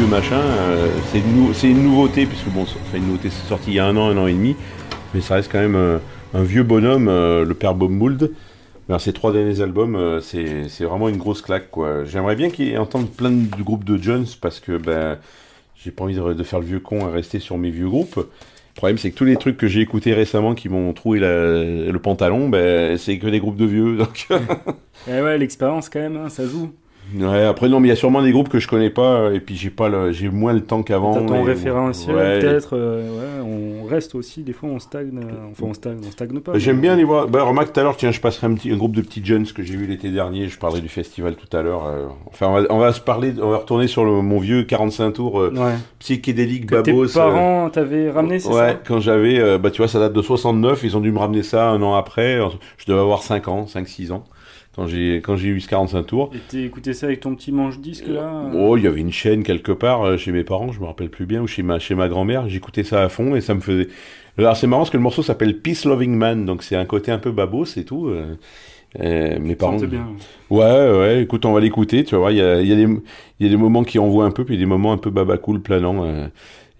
vieux machins. euh, c'est une, nouveauté, puisque bon, c'est une nouveauté, c'est sorti il y a un an, un an et demi, mais ça reste quand même euh, un vieux bonhomme, euh, le père Bob Mould. Alors, ces trois derniers albums, c'est vraiment une grosse claque, quoi. J'aimerais bien qu'il entende plein de groupes de Jones, parce que ben, j'ai pas envie de, faire le vieux con à rester sur mes vieux groupes. Le problème, c'est que tous les trucs que j'ai écoutés récemment qui m'ont troué le pantalon, ben, c'est que des groupes de vieux. Donc, Eh ouais, l'expérience quand même, hein, ça joue. Ouais, après non, mais il y a sûrement des groupes que je connais pas et puis j'ai pas le, j'ai moins le temps qu'avant. T'as ton référentiel, ouais. peut-être. euh, ouais, on reste aussi, des fois on stagne. euh, enfin, on stagne, on stagne pas. J'aime bien aller voir. Bah, remarque tout à l'heure, tiens, je passerai un, petit, un groupe de petits jeunes que j'ai vu l'été dernier. Je parlerai du festival tout à l'heure. euh. Enfin, on va, on va se parler, on va retourner sur le, mon vieux 45 tours euh, Ouais. psychédélique Que tes babos. euh, parents t'avaient ramené, c'est Ouais, ça quand j'avais, euh, bah tu vois, ça date de 69. Ils ont dû me ramener ça un an après. Je devais avoir 5 ans, 5-6 ans quand j'ai quand j'ai eu ce 45 tours. Et t'as écouté ça avec ton petit manche-disque là euh Oh, il y avait une chaîne quelque part euh, chez mes parents, je me rappelle plus bien, ou chez ma, chez ma grand-mère. J'écoutais ça à fond et ça me faisait. Alors c'est marrant parce que le morceau s'appelle Peace Loving Man, donc c'est un côté un peu babos et tout. euh, mes parents. Bien. Ouais, ouais, écoute, on va l'écouter, tu vois. Il y a, il y, a des- il y a des moments qui envoient un peu, puis des moments un peu baba cool, planant. euh,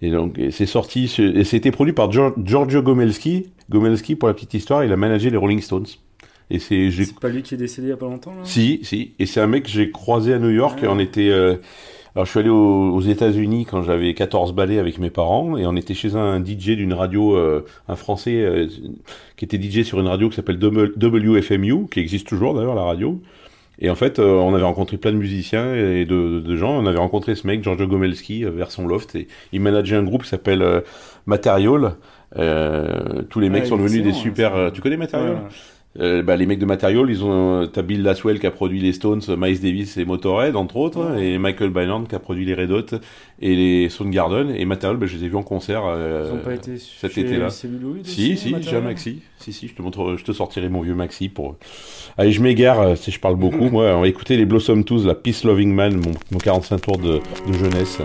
et donc, c'est sorti, et c'était produit par Gior- Giorgio Gomelski. Gomelski, pour la petite histoire, il a managé les Rolling Stones. Et c'est, pas lui qui est décédé il y a pas longtemps là si, si. Et c'est un mec que j'ai croisé à New York. Ah. Et on était. euh, Alors, je suis allé aux, aux États-Unis quand j'avais 14 balais avec mes parents. Et on était chez un DJ d'une radio, euh, un français, euh, qui était DJ sur une radio qui s'appelle WFMU, qui existe toujours d'ailleurs, la radio. Et en fait, euh, on avait rencontré plein de musiciens et de, de- de gens. On avait rencontré ce mec, Giorgio Gomelski, vers son loft. Et il manageait un groupe qui s'appelle euh, Material. Euh, tous les mecs Ouais, sont devenus des super. euh, tu connais Material Ouais. Euh, bah, les mecs de Material, ils ont, euh, t'as Bill Laswell qui a produit les Stones, Miles Davis et Motorhead, entre autres, et Michael Byland qui a produit les Red Hot et les Soundgarden. Et Material, bah, je les ai vus en concert. euh, Ils ont pas été cet été-là. Si, aussi, si, j'ai un maxi. Si, si, je te montre, je te sortirai mon vieux maxi pour. Allez, je m'égare, euh, si je parle beaucoup. Moi, on va écouter les Blossom Tools, la Peace Loving Man, mon, mon 45 tours de, de jeunesse.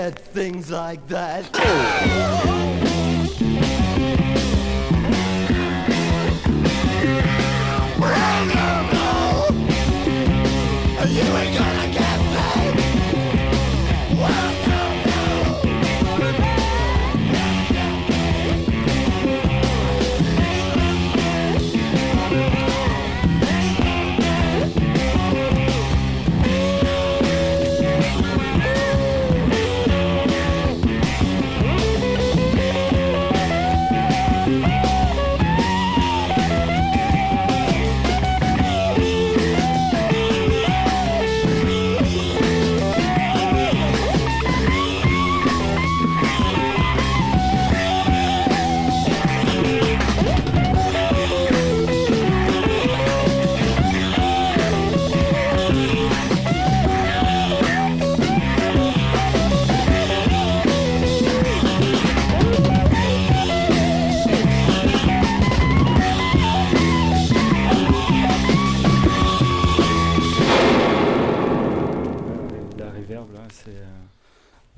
said things like that.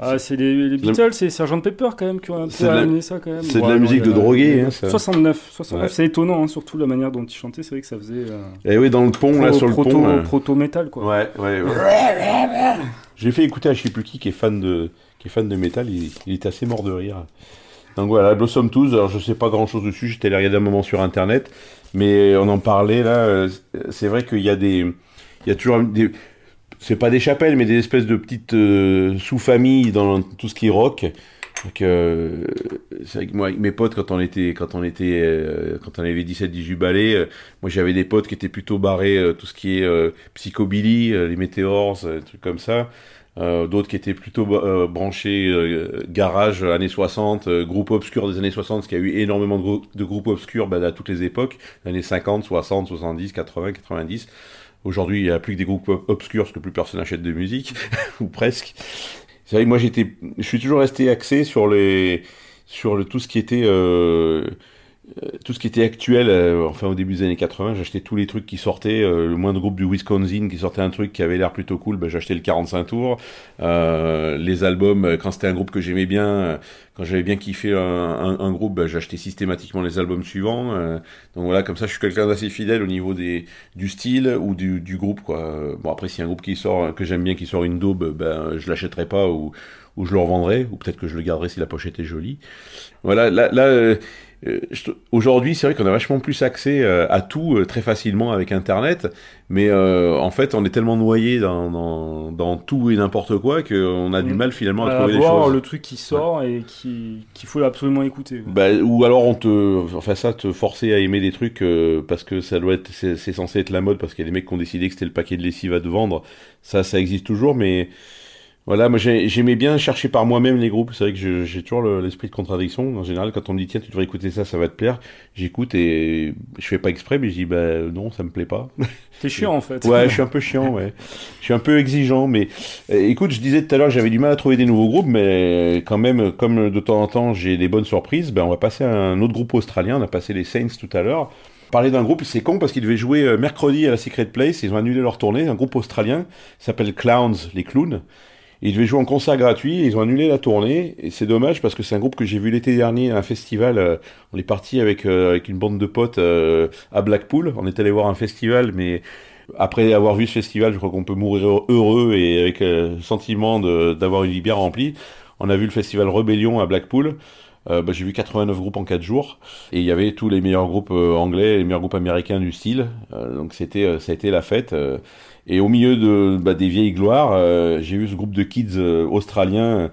Ah, c'est les, les Beatles, c'est Sgt Pepper quand même qui ont un peu la- amené ça quand même. c'est de la musique de drogué, hein, ça. 69, 69 Ouais. c'est étonnant, hein, surtout la manière dont ils chantaient, c'est vrai que ça faisait. euh, Et oui, dans le pont, là, sur le proto, pont. euh, proto-métal quoi. Ouais, ouais, ouais. J'ai fait écouter à je sais plus qui qui est fan de, qui est fan de métal, il, il était assez mort de rire. Donc voilà, Blossom Tooth, alors je sais pas grand chose dessus, j'étais allé regarder un moment sur internet, mais on en parlait là, euh, c'est vrai qu'il y a des. Il y a toujours des. C'est pas des chapelles, mais des espèces de petites euh, sous-familles dans tout ce qui est rock. Donc, euh, c'est que moi, avec mes potes, quand on était, quand on était, euh, quand on avait 17-18 balais, euh, moi j'avais des potes qui étaient plutôt barrés, euh, tout ce qui est euh, psychobilly, les météores, des trucs comme ça. D'autres qui étaient plutôt branchés garage années 60, euh, groupe obscur des années 60, parce qu'il y a eu énormément de, de groupes obscurs bah, à toutes les époques, années 50, 60, 70, 80, 90. Aujourd'hui, il n'y a plus que des groupes ob- obscurs parce que plus personne achète de musique, ou presque. Vrai que moi, j'étais, je suis toujours resté axé sur les, sur le, tout ce qui était, euh, tout ce qui était actuel. euh, enfin, au début des années 80, j'achetais tous les trucs qui sortaient. euh, le moindre groupe du Wisconsin qui sortait un truc qui avait l'air plutôt cool, ben, j'achetais le 45 tours. Euh, les albums, euh, quand c'était un groupe que j'aimais bien, euh, quand j'avais bien kiffé un, un, groupe, ben, j'achetais systématiquement les albums suivants. euh, donc voilà, comme ça, je suis quelqu'un d'assez fidèle au niveau des, du style ou du, du groupe, quoi. Euh, Bon, après, a un groupe qui sort, que j'aime bien, qui sort une daube, ben, je l'achèterai pas ou, ou je le revendrai, ou peut-être que je le garderai si la pochette est jolie. Voilà, là, là euh, aujourd'hui, c'est vrai qu'on a vachement plus accès euh, à tout euh, très facilement avec Internet, mais euh, en fait, on est tellement noyé dans, dans, dans tout et n'importe quoi qu'on a du Mm. mal finalement à À trouver les choses. le truc qui sort et qui qu'il faut absolument écouter. Bah, ou alors on te, enfin ça, te forcer à aimer des trucs euh, parce que ça doit être, c'est c'est censé être la mode parce qu'il y a des mecs qui ont décidé que c'était le paquet de lessive à te vendre. Ça, ça existe toujours, mais voilà, moi j'ai- j'aimais bien chercher par moi-même les groupes. C'est vrai que j'ai toujours le- l'esprit de contradiction. En général, quand on me dit tiens, tu devrais écouter ça, ça va te plaire, j'écoute et je fais pas exprès, mais je dis bah non, ça me plaît pas. T'es chiant en fait. Ouais, je suis un peu chiant, ouais. Je suis un peu exigeant, mais euh, écoute, je disais tout à l'heure, j'avais du mal à trouver des nouveaux groupes, mais quand même, comme de temps en temps j'ai des bonnes surprises, ben on va passer à un autre groupe australien. On a passé les Saints tout à l'heure. Parler d'un groupe, c'est con parce qu'ils devaient jouer euh, mercredi à la Secret Place, ils ont annulé leur tournée. Un groupe australien s'appelle Clowns, les clowns. Ils devaient jouer en concert gratuit, ils ont annulé la tournée, et c'est dommage parce que c'est un groupe que j'ai vu l'été dernier à un festival. euh, on est parti avec, euh, avec une bande de potes euh, à Blackpool. On est allé voir un festival, mais après avoir vu ce festival, je crois qu'on peut mourir heureux et avec euh, le sentiment de- d'avoir une vie bien remplie. On a vu le festival Rebellion à Blackpool. Euh, bah, j'ai vu 89 groupes en 4 jours et il y avait tous les meilleurs groupes euh, anglais, les meilleurs groupes américains du style. Euh, donc c'était, euh, ça a été la fête. Et au milieu de bah, des vieilles gloires, euh, j'ai eu ce groupe de kids euh, australiens.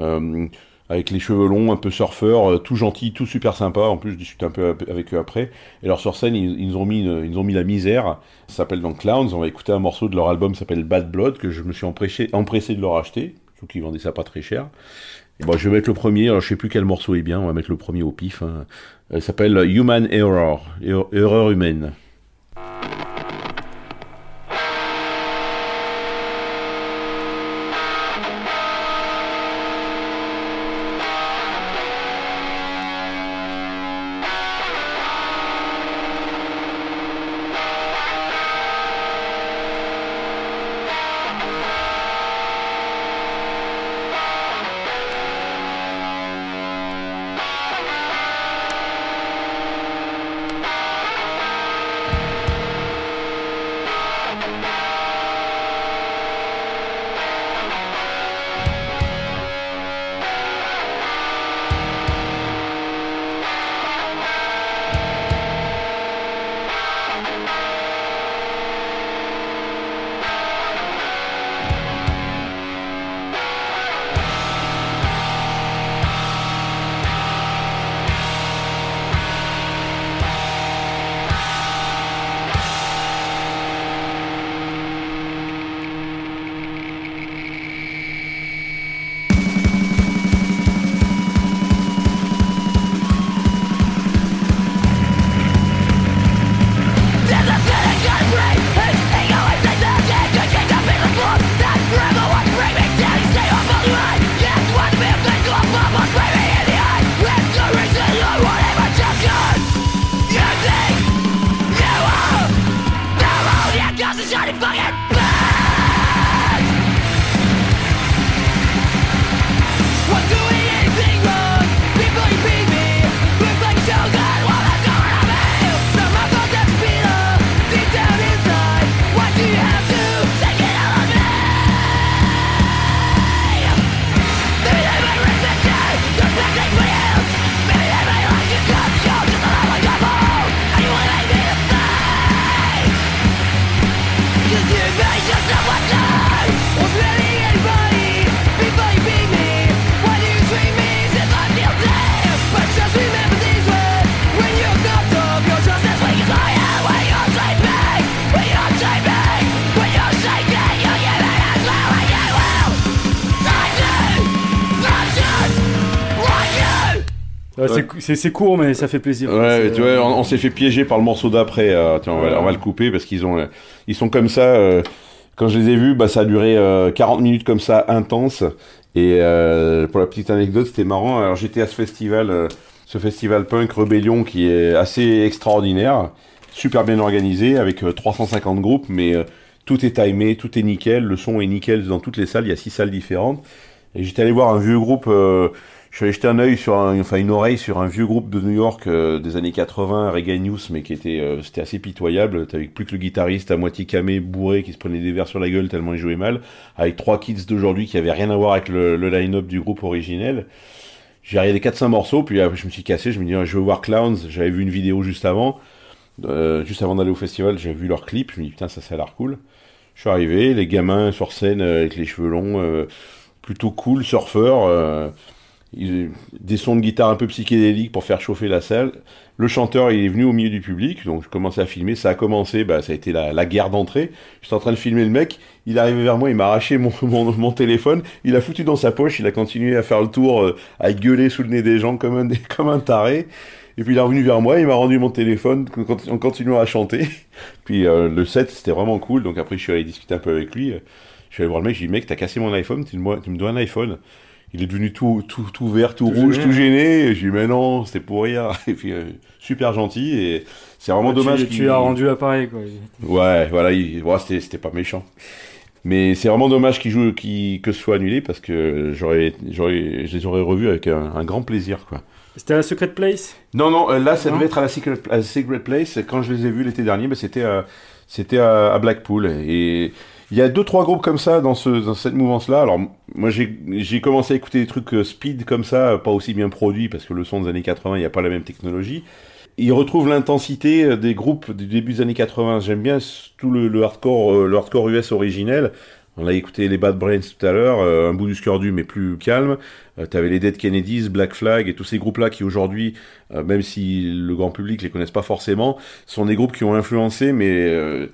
euh, avec les cheveux longs, un peu surfeurs, tout gentil, tout super sympa. En plus, je discute un peu avec eux après. Et alors sur scène, ils, ont mis, la misère. Ça s'appelle donc Clowns. On va écouter un morceau de leur album, s'appelle Bad Blood, que je me suis empressé, de leur acheter, surtout qu'ils vendaient ça pas très cher. Et bon, je vais mettre le premier. Alors, je sais plus quel morceau est bien. On va mettre le premier au pif. hein. S'appelle Human Error, Er- erreur humaine. C'est cou- C'est c'est court, mais ça fait plaisir. Ouais, tu vois, euh, on, on s'est fait piéger par le morceau d'après. euh, tiens, on, va, on va le couper parce qu'ils ont, euh, ils sont comme ça. euh, quand je les ai vus, bah, ça a duré euh, 40 minutes comme ça, intense. Et pour la petite anecdote, c'était marrant. Alors j'étais à ce festival, ce festival punk Rebellion qui est assez extraordinaire, super bien organisé avec euh, 350 groupes, mais tout est timé, tout est nickel, le son est nickel dans toutes les salles. Il y a six salles différentes. Et j'étais allé voir un vieux groupe. Je suis allé jeter un œil sur un, enfin une oreille sur un vieux groupe de New York euh, des années 80, Reggae News, mais qui était, euh, c'était assez pitoyable. T'avais plus que le guitariste à moitié camé, bourré, qui se prenait des verres sur la gueule tellement il jouait mal, avec trois kids d'aujourd'hui qui avaient rien à voir avec le, le line-up du groupe originel. J'ai regardé 4-5 morceaux, puis après je me suis cassé, je me dis, ah, je veux voir Clowns, j'avais vu une vidéo juste avant, euh, juste avant d'aller au festival, j'ai vu leur clip, je me dis, putain, ça, ça a l'air cool. Je suis arrivé, les gamins sur scène euh, avec les cheveux longs, euh, plutôt cool, surfeurs, euh, des sons de guitare un peu psychédéliques pour faire chauffer la salle. Le chanteur il est venu au milieu du public, donc je commençais à filmer. Ça a commencé, bah, ça a été la, la guerre d'entrée. J'étais en train de filmer le mec, il est arrivé vers moi, il m'a arraché mon, mon, mon téléphone, il a foutu dans sa poche, il a continué à faire le tour, euh, à gueuler sous le nez des gens comme un, comme un taré. Et puis il est revenu vers moi, il m'a rendu mon téléphone en continuant à chanter. Puis euh, le set c'était vraiment cool, donc après je suis allé discuter un peu avec lui. Je suis allé voir le mec, j'ai dit mec, t'as cassé mon iPhone, tu me, tu me dois un iPhone. Il est devenu tout, tout, tout vert, tout, Tout rouge, gêné. tout gêné. Et J'ai dit mais non, c'était pour rire. Et puis euh, super gentil et c'est vraiment tu- dommage. Tu, qu'il- as rendu l'appareil, quoi. Ouais, voilà, il, ouais, c'était, c'était pas méchant. Mais c'est vraiment dommage qu'il joue, qu'il, que ce soit annulé parce que j'aurais, j'aurais, je les aurais revus avec un, un grand plaisir, quoi. C'était à Secret Place? Non, non, euh, là, ça Non devait être à la Secret, à la Secret Place. Quand je les ai vus l'été dernier, c'était, à- c'était à, à Blackpool. Et il y a deux, trois groupes comme ça dans, ce, dans cette mouvance-là. Alors, moi, j'ai, commencé à écouter des trucs euh, speed comme ça, pas aussi bien produits, parce que le son des années 80, il n'y a pas la même technologie. Ils retrouvent l'intensité euh, des groupes du début des années 80. J'aime bien tout le, hardcore, euh, le hardcore US originel. On a écouté les Bad Brains tout à l'heure, euh, un bout du scordu mais plus calme. Euh, T'avais les Dead Kennedys, Black Flag et tous ces groupes-là qui aujourd'hui, euh, même si le grand public les connaissent pas forcément, sont des groupes qui ont influencé, mais euh,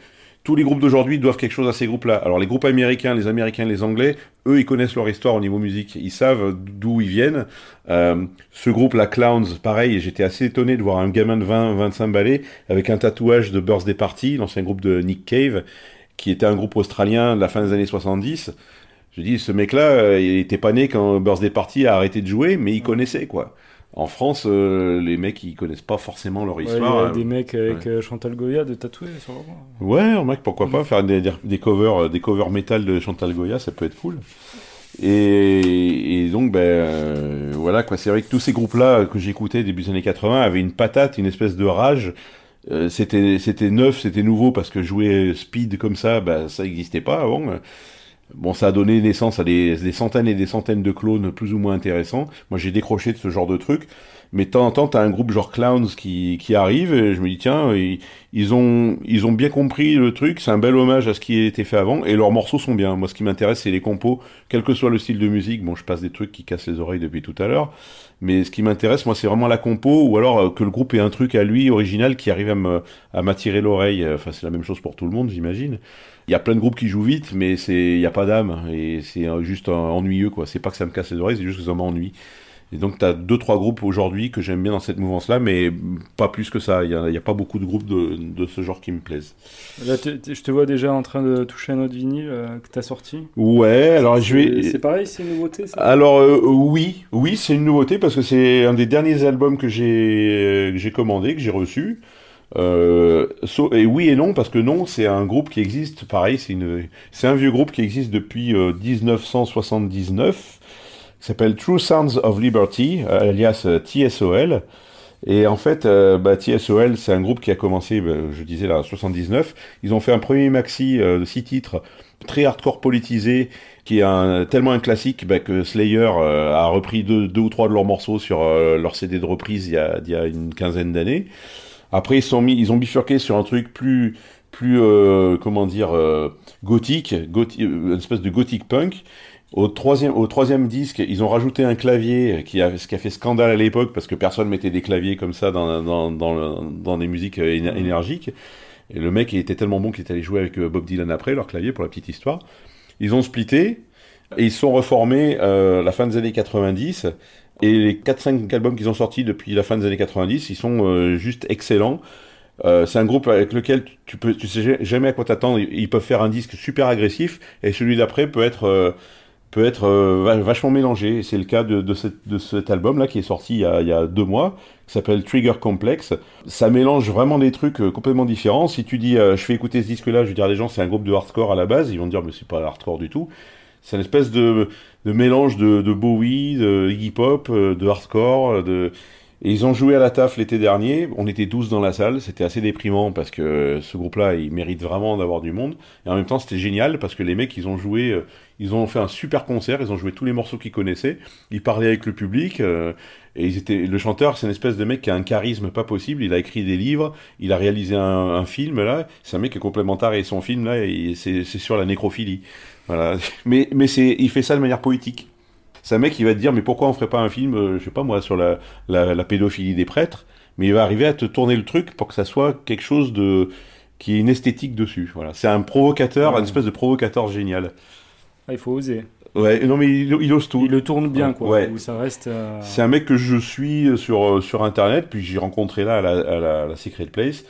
tous les groupes d'aujourd'hui doivent quelque chose à ces groupes-là. Alors les groupes américains, les américains, les anglais, eux, ils connaissent leur histoire au niveau musique. Ils savent d'où ils viennent. Euh, ce groupe, la Clowns, pareil, j'étais assez étonné de voir un gamin de 20, 25 balais avec un tatouage de Birthday Party, l'ancien groupe de Nick Cave, qui était un groupe australien de la fin des années 70. Je dis, ce mec-là, euh, il était pas né quand Birthday Party a arrêté de jouer, mais il connaissait, quoi. En France, euh, les mecs, ils connaissent pas forcément leur Ouais, Il y histoire. a euh, des mecs avec ouais. euh, Chantal Goya de leur bras. Ouais, mec, pourquoi pas faire des, des- des covers, euh, des covers métal de Chantal Goya, ça peut être cool. Et, et donc, ben euh, voilà quoi. C'est vrai que tous ces groupes-là que j'écoutais début des années 80 avaient une patate, une espèce de rage. Euh, c'était c'était neuf, c'était nouveau parce que jouer speed comme ça, ben ça n'existait pas avant. Bon, ça a donné naissance à des, centaines et des centaines de clones plus ou moins intéressants. Moi, j'ai décroché de ce genre de truc. Mais de temps en temps, t'as un groupe genre Clowns qui, qui arrive et je me dis, tiens, ils, ils ont, ils ont bien compris le truc, c'est un bel hommage à ce qui a été fait avant et leurs morceaux sont bien. Moi, ce qui m'intéresse, c'est les compos, quel que soit le style de musique. Bon, je passe des trucs qui cassent les oreilles depuis tout à l'heure. Mais ce qui m'intéresse, moi, c'est vraiment la compo ou alors euh, que le groupe ait un truc à lui, original, qui arrive à m'attirer l'oreille. Enfin, c'est la même chose pour tout le monde, j'imagine. Il y a plein de groupes qui jouent vite, mais il y a pas d'âme et c'est euh, juste euh, ennuyeux, quoi. C'est pas que ça me casse les oreilles, c'est juste que ça m'ennuie. Et donc, tu as deux, trois groupes aujourd'hui que j'aime bien dans cette mouvance-là, mais pas plus que ça. Il n'y a, pas beaucoup de groupes de, de ce genre qui me plaisent. Là, je te vois déjà en train de toucher un autre vinyle euh, que t'as sorti. Ouais, alors je vais. C'est pareil, c'est une nouveauté ça? Alors euh, oui, oui, c'est une nouveauté parce que c'est un des derniers albums que j'ai que j'ai commandé, que j'ai reçu. Euh, so- et oui et non parce que non, c'est un groupe qui existe. Pareil, c'est un vieux groupe qui existe depuis euh, 1979. qui S'appelle True Sounds of Liberty, euh, alias euh, TSOL. Et en fait, bah, TSOL, c'est un groupe qui a commencé, bah, je disais là, en 79. Ils ont fait un premier maxi de six titres, très hardcore politisé, qui est un, tellement un classique bah, que Slayer euh, a repris deux, deux ou trois de leurs morceaux sur leur CD de reprise il y a, il y a une quinzaine d'années. Après, ils, sont mis, ils ont bifurqué sur un truc plus, plus euh, comment dire, euh, gothique, gothi- euh, une espèce de gothic punk. Au troisième, au troisième disque, ils ont rajouté un clavier qui a, ce qui a fait scandale à l'époque parce que personne mettait des claviers comme ça dans, dans, dans, des musiques éner- énergiques. Et le mec il était tellement bon qu'il est allé jouer avec Bob Dylan après, leur clavier pour la petite histoire. Ils ont splitté et ils sont reformés euh, à la fin des années 90 Et les 4-5 albums qu'ils ont sortis depuis la fin des années 90, ils sont euh, juste excellents. Euh, c'est un groupe avec lequel tu- peux, tu sais jamais à quoi t'attendre. Ils peuvent faire un disque super agressif et celui d'après peut être euh, peut être euh, va- vachement mélangé. C'est le cas de, de, cette- de cet album là qui est sorti il y a, il y a deux mois, qui s'appelle Trigger Complex. Ça mélange vraiment des trucs euh, complètement différents. Si tu dis euh, je fais écouter ce disque là, je veux dire à des gens c'est un groupe de hardcore à la base, ils vont dire mais c'est pas hardcore du tout. C'est une espèce de, de mélange de, de Bowie, de Iggy Pop, euh, de hardcore, euh, de et ils ont joué à la TAF l'été dernier. On était 12 dans la salle. C'était assez déprimant parce que ce groupe-là, il mérite vraiment d'avoir du monde. Et en même temps, c'était génial parce que les mecs, ils ont joué, euh, ils ont fait un super concert. Ils ont joué tous les morceaux qu'ils connaissaient. Ils parlaient avec le public. et ils étaient, le chanteur, c'est une espèce de mec qui a un charisme pas possible. Il a écrit des livres. Il a réalisé un, un film là. C'est un mec qui est complémentaire et son film là, c'est sur la nécrophilie. Voilà. Mais, mais c'est, il fait ça de manière poétique. C'est un mec qui va te dire, mais pourquoi on ferait pas un film, euh, je sais pas moi, sur la, la, la pédophilie des prêtres Mais il va arriver à te tourner le truc pour que ça soit quelque chose de qui ait une esthétique dessus. Voilà. C'est un provocateur, Ouais. une espèce de provocateur génial. Ah, il faut oser. Ouais, non mais il, il ose tout. Il le tourne bien, quoi. Ouais. Où ça reste. euh, C'est un mec que je suis sur, euh, sur internet, puis j'ai rencontré là à la, à la, à la Secret Place.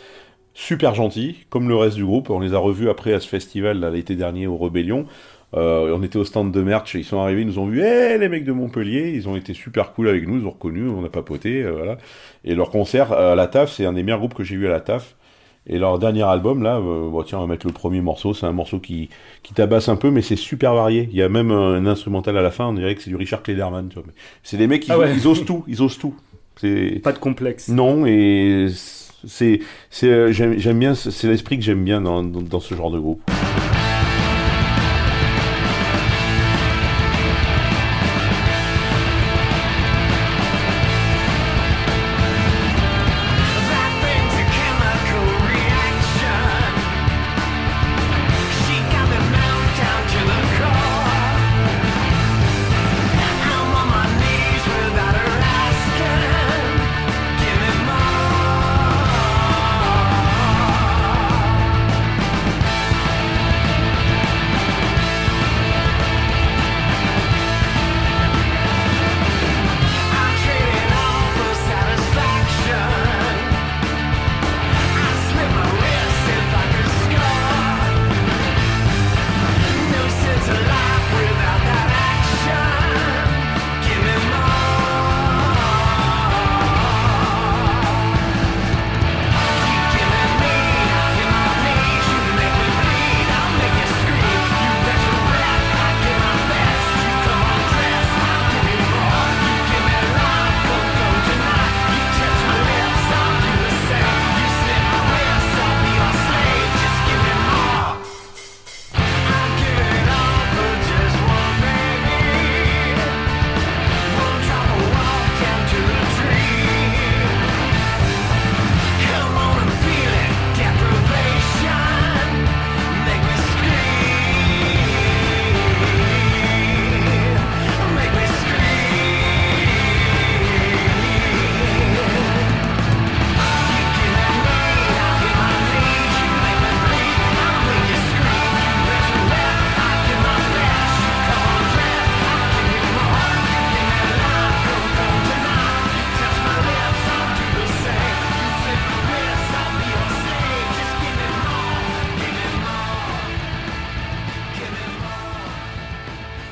Super gentil, comme le reste du groupe. On les a revus après à ce festival l'été dernier au Rebellion. Euh, on était au stand de merch, ils sont arrivés, ils nous ont vu, hé les mecs de Montpellier, ils ont été super cool avec nous, ils ont reconnu, on a papoté, euh, voilà. Et leur concert euh, à la TAF, c'est un des meilleurs groupes que j'ai vu à la TAF. Et leur dernier album, là, bon, tiens, on va mettre le premier morceau, c'est un morceau qui, qui tabasse un peu, mais c'est super varié. Il y a même un, instrumental à la fin, on dirait que c'est du Richard Klederman, tu vois. Mais C'est des mecs, qui Ah ouais. ils osent tout, ils osent tout. Pas de complexe. Non, et c'est, euh, j'aime, bien, c'est l'esprit que j'aime bien dans, dans ce genre de groupe.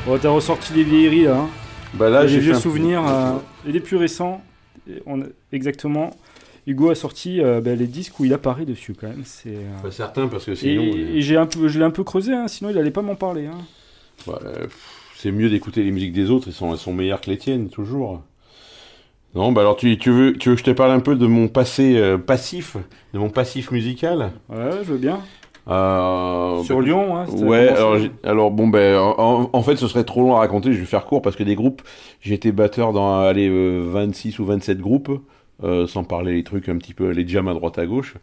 Bon, t'as ressorti les vieilleries, là. hein. Bah là, les j'ai vieux souvenirs euh, et les plus récents. Et on a- exactement. Hugo a sorti euh, ben, les disques où il apparaît dessus, quand même. C'est. euh, Pas certain parce que Et, sinon, et j'ai un peu, je l'ai un peu creusé, hein, sinon il allait pas m'en parler. hein. bah, euh, c'est mieux d'écouter les musiques des autres, elles sont, elles sont meilleures que les tiennes, toujours. Non, bah alors tu, tu, veux, tu veux que je te parle un peu de mon passé euh, passif, de mon passif musical? Ouais, je veux bien. Euh, Sur Lyon, hein, Ouais, alors, bon, ben, en, en fait, ce serait trop long à raconter, je vais faire court parce que des groupes, j'ai été batteur dans allez, euh, 26 ou 27 groupes, euh, sans parler les trucs un petit peu, les jams à droite à gauche.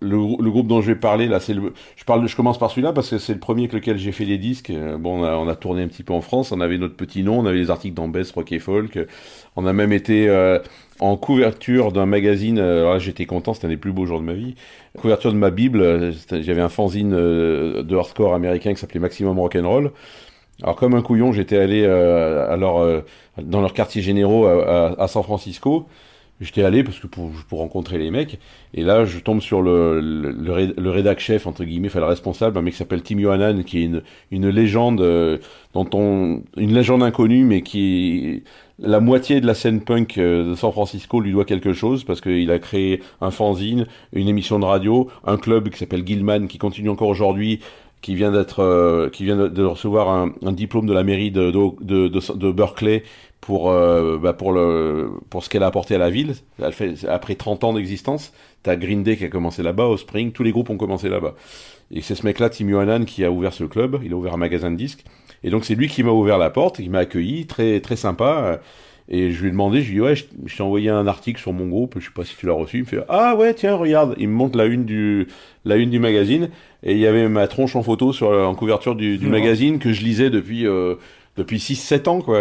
Le, le groupe dont je vais parler, là, c'est le, je parle, je commence par celui-là parce que c'est le premier avec lequel j'ai fait des disques. Euh, Bon, on a, on a tourné un petit peu en France, on avait notre petit nom, on avait les articles dans Best, Rock et Folk. On a même été euh, en couverture d'un magazine, euh, alors là, j'étais content, c'était un des plus beaux jours de ma vie. Couverture de ma Bible, euh, j'avais un fanzine euh, de hardcore américain qui s'appelait Maximum Rock'n'Roll. Alors comme un couillon, j'étais allé euh, alors euh, dans leurs quartiers généraux à, à- à San Francisco. J'étais allé parce que pour, pour rencontrer les mecs. Et là, je tombe sur le, le, le rédac chef, entre guillemets, enfin le responsable, un mec qui s'appelle Tim Yohanan, qui est une, une légende euh, dont on, une légende inconnue, mais qui la moitié de la scène punk euh, de San Francisco lui doit quelque chose parce qu'il a créé un fanzine, une émission de radio, un club qui s'appelle Gilman qui continue encore aujourd'hui, qui vient d'être, euh, qui vient de, recevoir un, diplôme de la mairie de, Berkeley pour, euh, bah, pour, le, pour ce qu'elle a apporté à la ville. Elle fait, après 30 ans d'existence, t'as Green Day qui a commencé là-bas, Offspring, tous les groupes ont commencé là-bas. Et c'est ce mec-là, Tim Yohanan, qui a ouvert ce club. Il a ouvert un magasin de disques. Et donc c'est lui qui m'a ouvert la porte, qui m'a accueilli, très très sympa. Et je lui ai demandé, je lui ai dit ouais, je, je t'ai envoyé un article sur mon groupe, je sais pas si tu l'as reçu. Il me fait ah ouais tiens regarde, il me montre la une du la une du magazine et il y avait ma tronche en photo sur en couverture du, du magazine que je lisais depuis euh, depuis 6-7 ans quoi.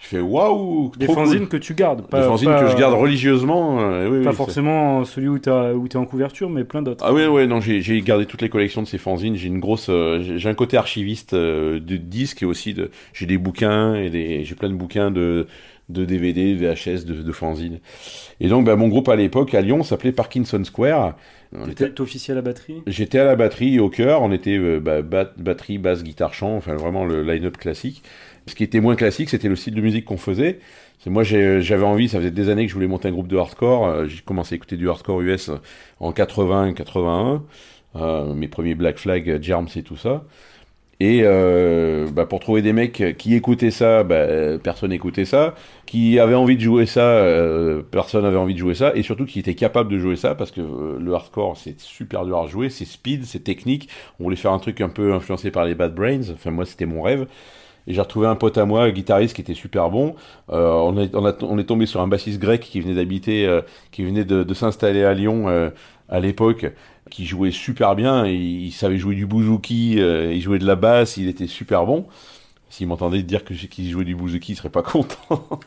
Je fais waouh, Des trop cool. fanzines que tu gardes. Des fanzines que je garde religieusement. euh, oui, Pas forcément celui où tu es en couverture, mais plein d'autres. Ah oui, ouais, non, j'ai gardé toutes les collections de ces fanzines. J'ai une grosse, euh, j'ai un côté archiviste euh, de disques et aussi de, j'ai des bouquins et des, j'ai plein de bouquins de, de DVD, VHS, de, de fanzines. Et donc, bah, mon groupe à l'époque à Lyon s'appelait Parkinson Square. T'étais officiel à la batterie? J'étais à la batterie et au chœur, on était bah, bat- batterie, basse, guitare, chant, enfin vraiment le line-up classique. Ce qui était moins classique, c'était le style de musique qu'on faisait. Moi j'avais envie, ça faisait des années que je voulais monter un groupe de hardcore. Euh, J'ai commencé à écouter du hardcore US en 80, 81. Euh, mes premiers Black Flag, Germs et tout ça. Et euh, bah, pour trouver des mecs qui écoutaient ça, bah, personne n'écoutait ça. Qui avaient envie de jouer ça, euh, personne n'avait envie de jouer ça. Et surtout qui étaient capables de jouer ça, parce que euh, le hardcore, c'est super dur à jouer, c'est speed, c'est technique. On voulait faire un truc un peu influencé par les Bad Brains. Enfin, moi, c'était mon rêve. Et j'ai retrouvé un pote à moi, un guitariste qui était super bon. Euh, on, est, tombé sur un bassiste grec qui venait d'habiter, euh, qui venait de, s'installer à Lyon euh, à l'époque, qui jouait super bien. Il savait jouer du bouzouki, il jouait de la basse, il était super bon. S'il m'entendait dire que qu'il jouait du bouzouki, il serait pas content.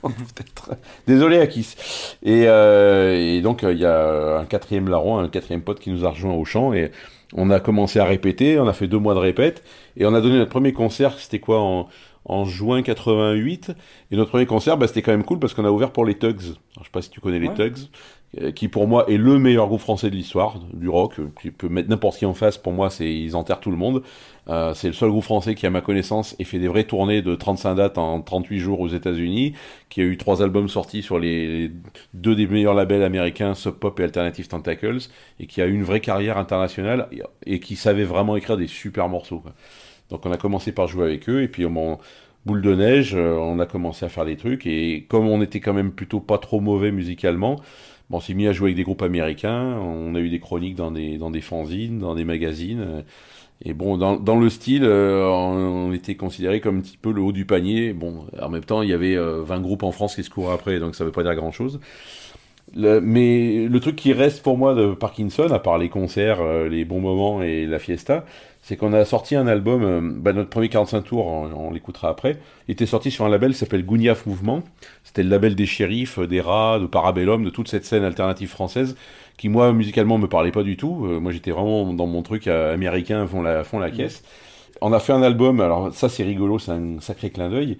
Désolé Akis. Et, donc il y a un quatrième larron, un quatrième pote qui nous a rejoint au chant et on a commencé à répéter. On a fait deux mois de répète et on a donné notre premier concert. C'était quoi en, en juin 88 et notre premier concert, bah, c'était quand même cool parce qu'on a ouvert pour les Tugs. Alors, je sais pas si tu connais les Ouais. Tugs, euh, qui pour moi est le meilleur groupe français de l'histoire du rock. Tu peux mettre n'importe qui en face. Pour moi, c'est ils enterrent tout le monde. Euh, c'est le seul groupe français qui, à ma connaissance, ait fait des vraies tournées de 35 dates en 38 jours aux États-Unis, qui a eu trois albums sortis sur les les deux des meilleurs labels américains, Sub Pop et Alternative Tentacles, et qui a eu une vraie carrière internationale et, et qui savait vraiment écrire des super morceaux. quoi. Donc on a commencé par jouer avec eux, et puis on, boule de neige, euh, on a commencé à faire des trucs, et comme on était quand même plutôt pas trop mauvais musicalement, on s'est mis à jouer avec des groupes américains, on a eu des chroniques dans des, dans des fanzines, dans des magazines, euh, et bon, dans, dans le style, euh, on, était considéré comme un petit peu le haut du panier. Bon, en même temps, il y avait euh, 20 groupes en France qui se couraient après, donc ça veut pas dire grand-chose. Mais le truc qui reste pour moi de Parkinson, à part les concerts, les bons moments et la fiesta, c'est qu'on a sorti un album, euh, bah, notre premier 45 tours, on, on l'écoutera après, il était sorti sur un label qui s'appelle Gouniaf Mouvement. C'était le label des shérifs, des rats, de Parabellum, de toute cette scène alternative française, qui moi, musicalement, me parlait pas du tout. Euh, moi, j'étais vraiment dans mon truc euh, américain, à fond la, à fond la caisse. On a fait un album, alors ça c'est rigolo, c'est un sacré clin d'œil.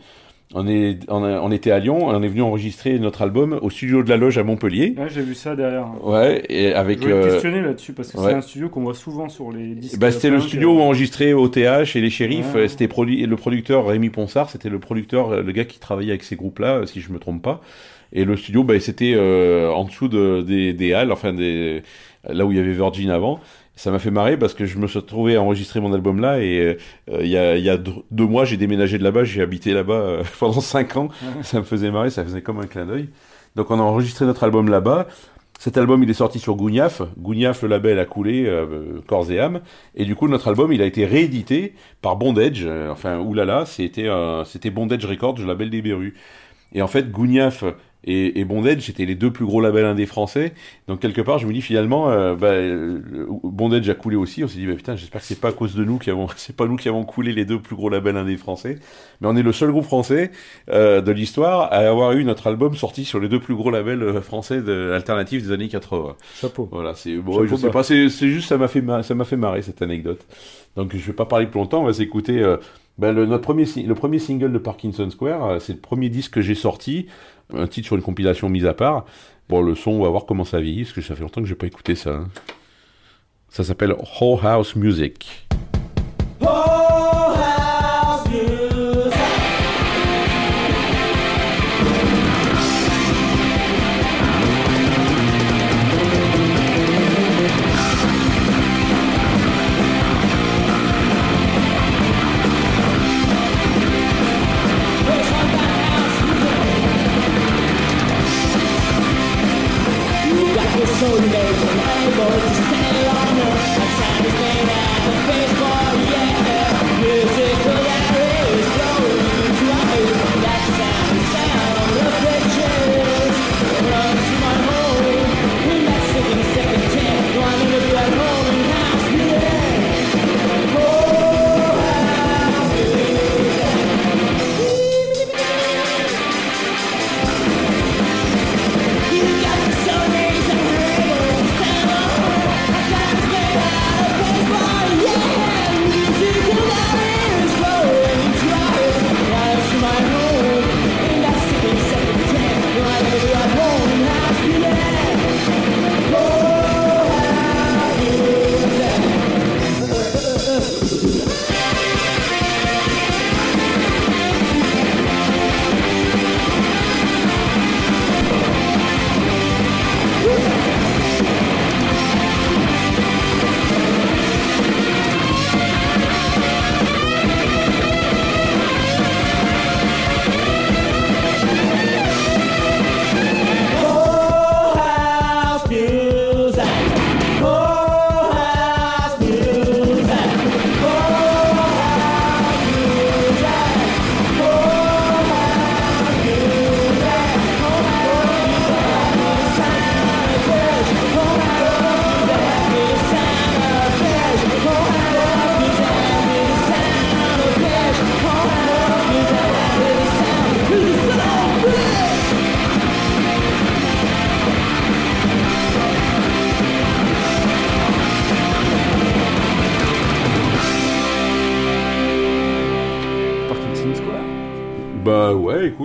On, est, on, a- on était à Lyon, on est venu enregistrer notre album au studio de la Loge à Montpellier. Ouais, j'ai vu ça derrière. Ouais, et avec. Je voulais euh, questionner là-dessus parce que ouais. c'est un studio qu'on voit souvent sur les disques. bah, c'était le studio euh, où on enregistrait OTH et les shérifs. Ouais. euh, C'était produit, le producteur Rémi Ponsard, c'était le producteur, euh, le gars qui travaillait avec ces groupes-là, euh, si je me trompe pas. Et le studio, bah, c'était euh, en dessous de, des, des halles, enfin des, là où il y avait Virgin avant. Ça m'a fait marrer parce que je me suis retrouvé à enregistrer mon album là et euh, il y a, il y a deux, mois j'ai déménagé de là-bas, j'ai habité là-bas euh, pendant cinq ans. Ça me faisait marrer, ça faisait comme un clin d'œil. Donc on a enregistré notre album là-bas. Cet album, il est sorti sur Gouniaf. Gouniaf, le label a coulé euh, corps et âme. Et du coup, notre album, il a été réédité par Bondage. Euh, enfin, oulala, c'était euh, c'était Bondage Records, le label des Berus. Et en fait, Gouniaf et, et Bondage, c'était les deux plus gros labels indés français. Donc quelque part, je me dis finalement, euh, bah, euh, Bondage a coulé aussi. On s'est dit, bah, putain, j'espère que c'est pas à cause de nous qui avons, c'est pas nous qui avons coulé les deux plus gros labels indés français. Mais on est le seul groupe français euh, de l'histoire à avoir eu notre album sorti sur les deux plus gros labels euh, français de, alternatifs des années 80. Chapeau. Voilà, c'est bon, Chapeau je sais pas, c'est c'est juste ça m'a fait ça m'a fait marrer cette anecdote. Donc je vais pas parler plus longtemps, on va s'écouter euh, ben, le notre premier le premier single de Parkinson Square, c'est le premier disque que j'ai sorti, un titre sur une compilation mise à part. Bon le son, on va voir comment ça vieillit parce que ça fait longtemps que j'ai pas écouté ça. hein. Ça s'appelle Whole House Music.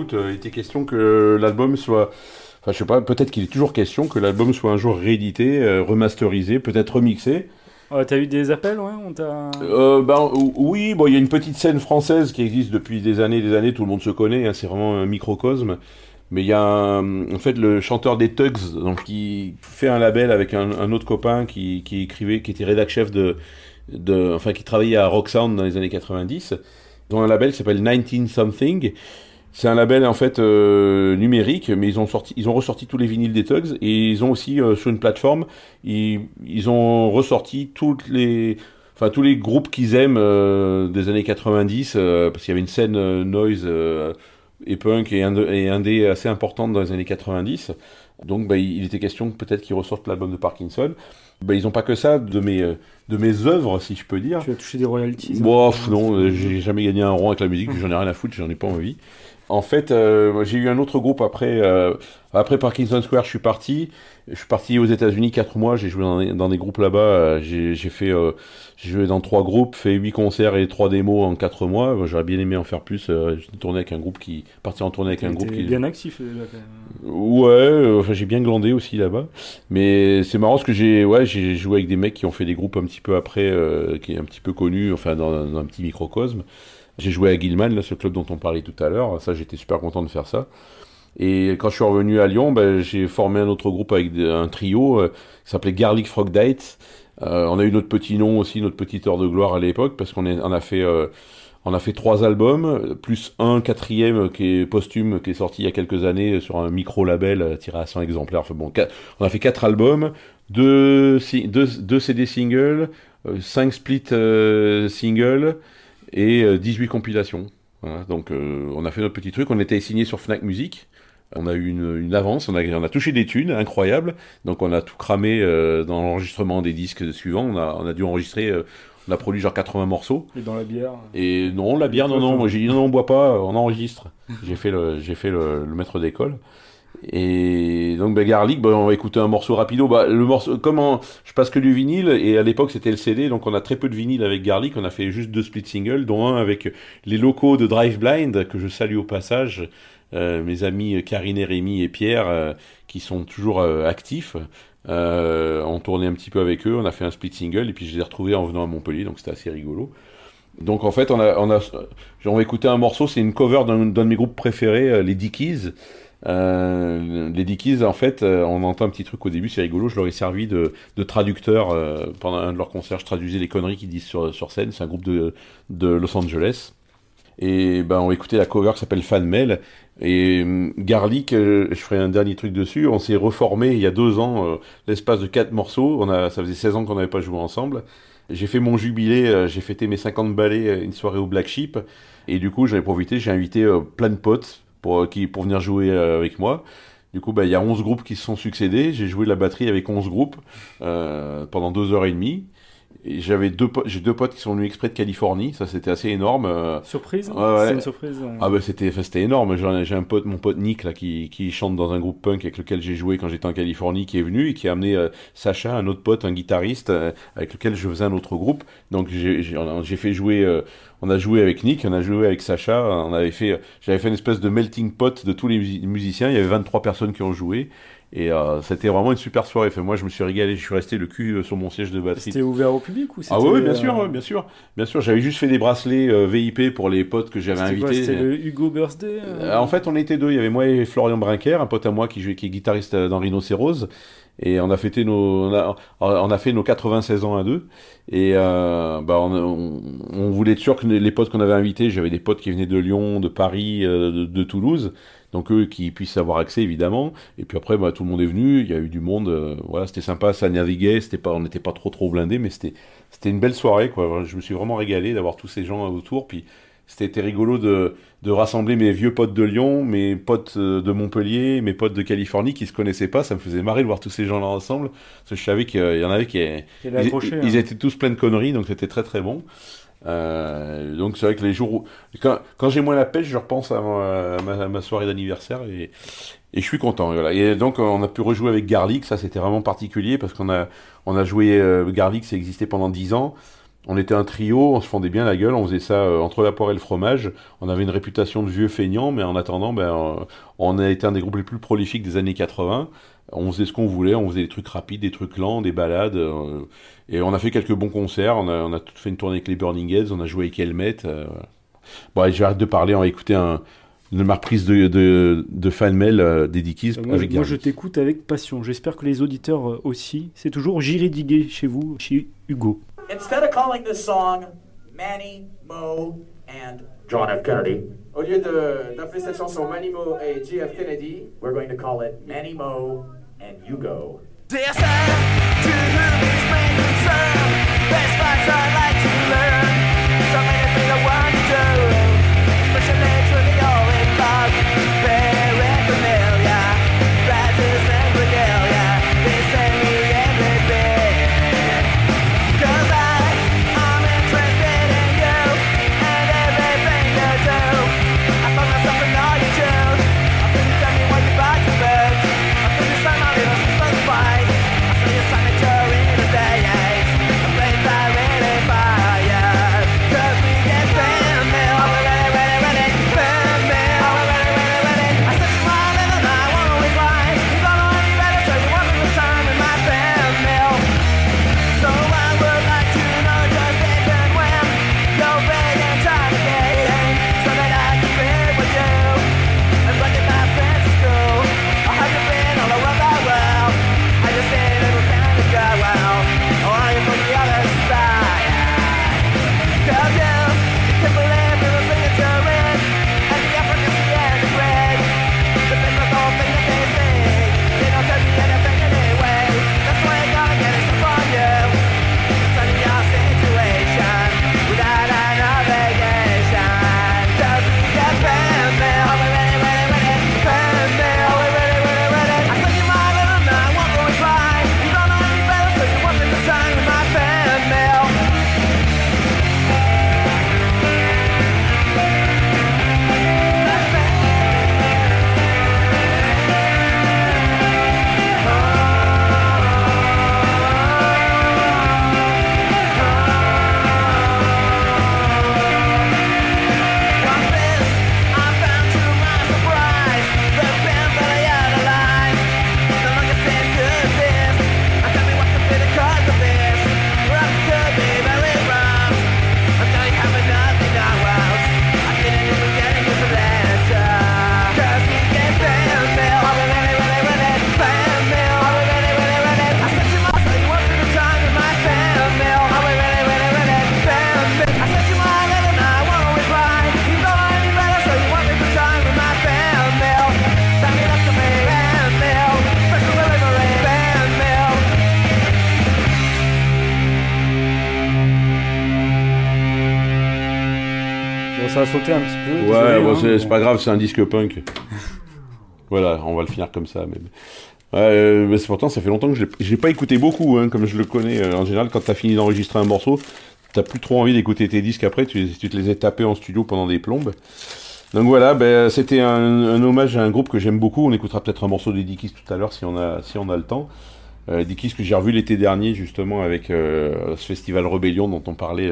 Écoute, euh, il était question que l'album soit. Enfin, je sais pas, peut-être qu'il est toujours question que l'album soit un jour réédité, euh, remasterisé, peut-être remixé. Ouais, T'as eu des appels, ouais on. Euh, ben, ou- oui, bon, il y a une petite scène française qui existe depuis des années, des années, tout le monde se connaît, hein, c'est vraiment un microcosme. Mais il y a un- en fait le chanteur des Tugs, donc qui fait un label avec un, un autre copain qui, qui écrivait, qui était rédac chef de, de, enfin qui travaillait à Rock Sound dans les années 90. Ils ont un label qui s'appelle 19 Something. C'est un label en fait euh, numérique, mais ils ont sorti, ils ont ressorti tous les vinyles des Tugs et ils ont aussi euh, sur une plateforme, ils, ils ont ressorti toutes les, enfin tous les groupes qu'ils aiment euh, des années 90, euh, parce qu'il y avait une scène noise et punk et, ind- et indé assez importante dans les années 90. Donc bah, il était question que peut-être qu'ils ressortent l'album de Parkinson. Bah, ils ont pas que ça de mes de mes œuvres, si je peux dire. Tu as touché des royalties. pff, non, j'ai jamais gagné un rond avec la musique, j'en ai rien à foutre, j'en ai pas envie. En fait, euh, j'ai eu un autre groupe après. euh, après Parkinson Square, je suis parti. Je suis parti aux États-Unis quatre mois. J'ai joué dans des, dans des groupes là-bas. euh, J'ai fait, euh, j'ai joué dans trois groupes, fait huit concerts et trois démos en quatre mois. Moi, J'aurais bien aimé en faire plus. euh, J'ai tourné avec un groupe qui, parti en tournée avec un groupe qui. bien actif. euh, là, quand même. Ouais, enfin j'ai bien glandé aussi là-bas. Mais c'est marrant parce que j'ai ouais, j'ai joué avec des mecs qui ont fait des groupes un petit peu après, euh, qui est un petit peu connu, enfin dans, dans un petit microcosme. J'ai joué à Gilman, là, ce club dont on parlait tout à l'heure. Ça, j'étais super content de faire ça. Et quand je suis revenu à Lyon, ben, j'ai formé un autre groupe avec un trio euh, qui s'appelait Garlic Frog Date. Euh, on a eu notre petit nom aussi, notre petite heure de gloire à l'époque, parce qu'on on a fait euh, a fait trois albums, plus un quatrième qui est posthume, qui est sorti il y a quelques années sur un micro-label euh, tiré à 100 exemplaires. Enfin bon, on a fait quatre albums, deux, deux, deux CD singles, euh, cinq split euh, singles et euh, 18 compilations. Voilà, donc euh, on a fait notre petit truc, on était signé sur Fnac Music. On a eu une, une avance, on a, on a touché des thunes incroyables, donc on a tout cramé euh, dans l'enregistrement des disques suivants. On a, on a dû enregistrer, euh, on a produit genre 80 morceaux. Et dans la bière. Et non, la bière, non, non, moi j'ai dit non, on boit pas, on enregistre. J'ai fait le, j'ai fait le, le maître d'école. Et donc, bah, Garlic, bah, on va écouter un morceau rapido. Bah, le morceau, comment, je passe que du vinyle, et à l'époque c'était le CD, donc on a très peu de vinyle avec Garlic. On a fait juste deux split singles, dont un avec les locaux de Drive Blind, que je salue au passage. Euh, mes amis Karine, Rémi et Pierre, euh, qui sont toujours euh, actifs. Euh, on tournait un petit peu avec eux, on a fait un split single, et puis je les ai retrouvés en venant à Montpellier, donc c'était assez rigolo. Donc en fait, on a, on a, on va écouter un morceau, c'est une cover d'un d'un de mes groupes préférés, euh, les Dickies. Euh, les Dickies, en fait, euh, on entend un petit truc au début, c'est rigolo. Je leur ai servi de, traducteur euh, pendant un de leurs concerts. Je traduisais les conneries qu'ils disent sur, scène. C'est un groupe de, Los Angeles. Et ben, on écouter la cover qui s'appelle Fan Mail. Et hum, Garlic, je ferai un dernier truc dessus. On s'est reformé il y a deux ans, l'espace de quatre morceaux. On a, ça faisait 16 ans qu'on n'avait pas joué ensemble. J'ai fait mon jubilé, j'ai fêté mes 50 ballets, une soirée au Black Sheep. Et du coup, j'en ai profité, j'ai invité plein de potes pour, euh, qui, pour venir jouer euh, avec moi. Du coup, bah, il y a 11 groupes qui se sont succédés. J'ai joué la batterie avec 11 groupes euh, pendant deux heures et demie. J'avais deux, j'ai deux potes qui sont venus exprès de Californie. Ça, c'était assez énorme. euh, Surprise Ouais, ouais. C'est une surprise. euh. ah bah c'était c'était énorme. J'ai un pote, mon pote Nick là, qui, qui chante dans un groupe punk avec lequel j'ai joué quand j'étais en Californie, qui est venu et qui a amené euh, Sacha, un autre pote, un guitariste euh, avec lequel je faisais un autre groupe. Donc j'ai fait jouer, euh, on a joué avec Nick, on a joué avec Sacha, on avait fait, j'avais fait une espèce de melting pot de tous les musi- musiciens. Il y avait 23 personnes qui ont joué. Et euh, c'était vraiment une super soirée. Enfin, moi, je me suis régalé. Je suis resté le cul euh, sur mon siège de batterie C'était ouvert au public ou ah oui, bien euh, sûr, bien sûr, bien sûr. J'avais juste fait des bracelets euh, VIP pour les potes que j'avais invités. C'était le Hugo Birthday en fait, on était deux. Il y avait moi et Florian Brinquer, un pote à moi qui, jouait, qui est guitariste dans Rhinocéros. Et on a fêté nos, on a, on a fait nos 96 ans à deux. Et euh, bah on, on, on voulait être sûr que les potes qu'on avait invités, j'avais des potes qui venaient de Lyon, de Paris, de, de Toulouse. Donc eux qui puissent avoir accès évidemment. Et puis après, bah, tout le monde est venu. Il y a eu du monde. euh, voilà, c'était sympa. Ça naviguait. C'était pas, on n'était pas trop trop blindés, mais c'était, c'était une belle soirée quoi. Je me suis vraiment régalé d'avoir tous ces gens autour. Puis c'était rigolo de, de rassembler mes vieux potes de Lyon, mes potes euh, de Montpellier, mes potes de Californie qui se connaissaient pas. Ça me faisait marrer de voir tous ces gens-là ensemble. Parce que je savais qu'il y en avait qui, ils hein. étaient tous pleins de conneries, donc c'était très très bon. Euh, donc c'est vrai que les jours où... Quand, j'ai moins la pêche, je repense à ma, à ma, soirée d'anniversaire et, et je suis content. Voilà. Et donc on a pu rejouer avec Garlic, ça c'était vraiment particulier parce qu'on a, on a joué euh, Garlic, ça existait pendant 10 ans. On était un trio, on se fondait bien la gueule, on faisait ça euh, entre la poire et le fromage. On avait une réputation de vieux feignants, mais en attendant, ben, euh, on a été un des groupes les plus prolifiques des années 80. On faisait ce qu'on voulait, on faisait des trucs rapides, des trucs lents, des balades. euh, et on a fait quelques bons concerts. On a, on a tout fait une tournée avec les Burning Heads, on a joué avec Helmet. euh. Bon, allez, j'arrête de parler, on va écouter un, une reprise de, de, de fan mail euh, des Dickies Euh, Moi, avec moi, Garlic. je t'écoute avec passion. J'espère que les auditeurs euh, aussi. C'est toujours J'irai diguer chez vous, chez Hugo. Instead of calling this song Manny, Mo, and John F. Kennedy. au lieu d'appeler cette chanson Manny, Mo et JF Kennedy, we're going to call it Manny, Mo, and You Go. Dear sir, to un petit peu. Ouais, désolé, bon, hein, c'est mais pas grave, c'est un disque punk. voilà, on va le finir comme ça. Mais... Ouais, euh, mais pourtant, ça fait longtemps que je l'ai- pas écouté beaucoup, hein, comme je le connais. euh, en général, quand t'as fini d'enregistrer un morceau, t'as plus trop envie d'écouter tes disques après, tu, tu te les as tapés en studio pendant des plombes. Donc voilà, ben, c'était un, un hommage à un groupe que j'aime beaucoup. On écoutera peut-être un morceau des Dickies tout à l'heure si on a si on a le temps. Euh, Dickies que j'ai revu l'été dernier justement avec euh, ce festival Rebellion dont on parlait.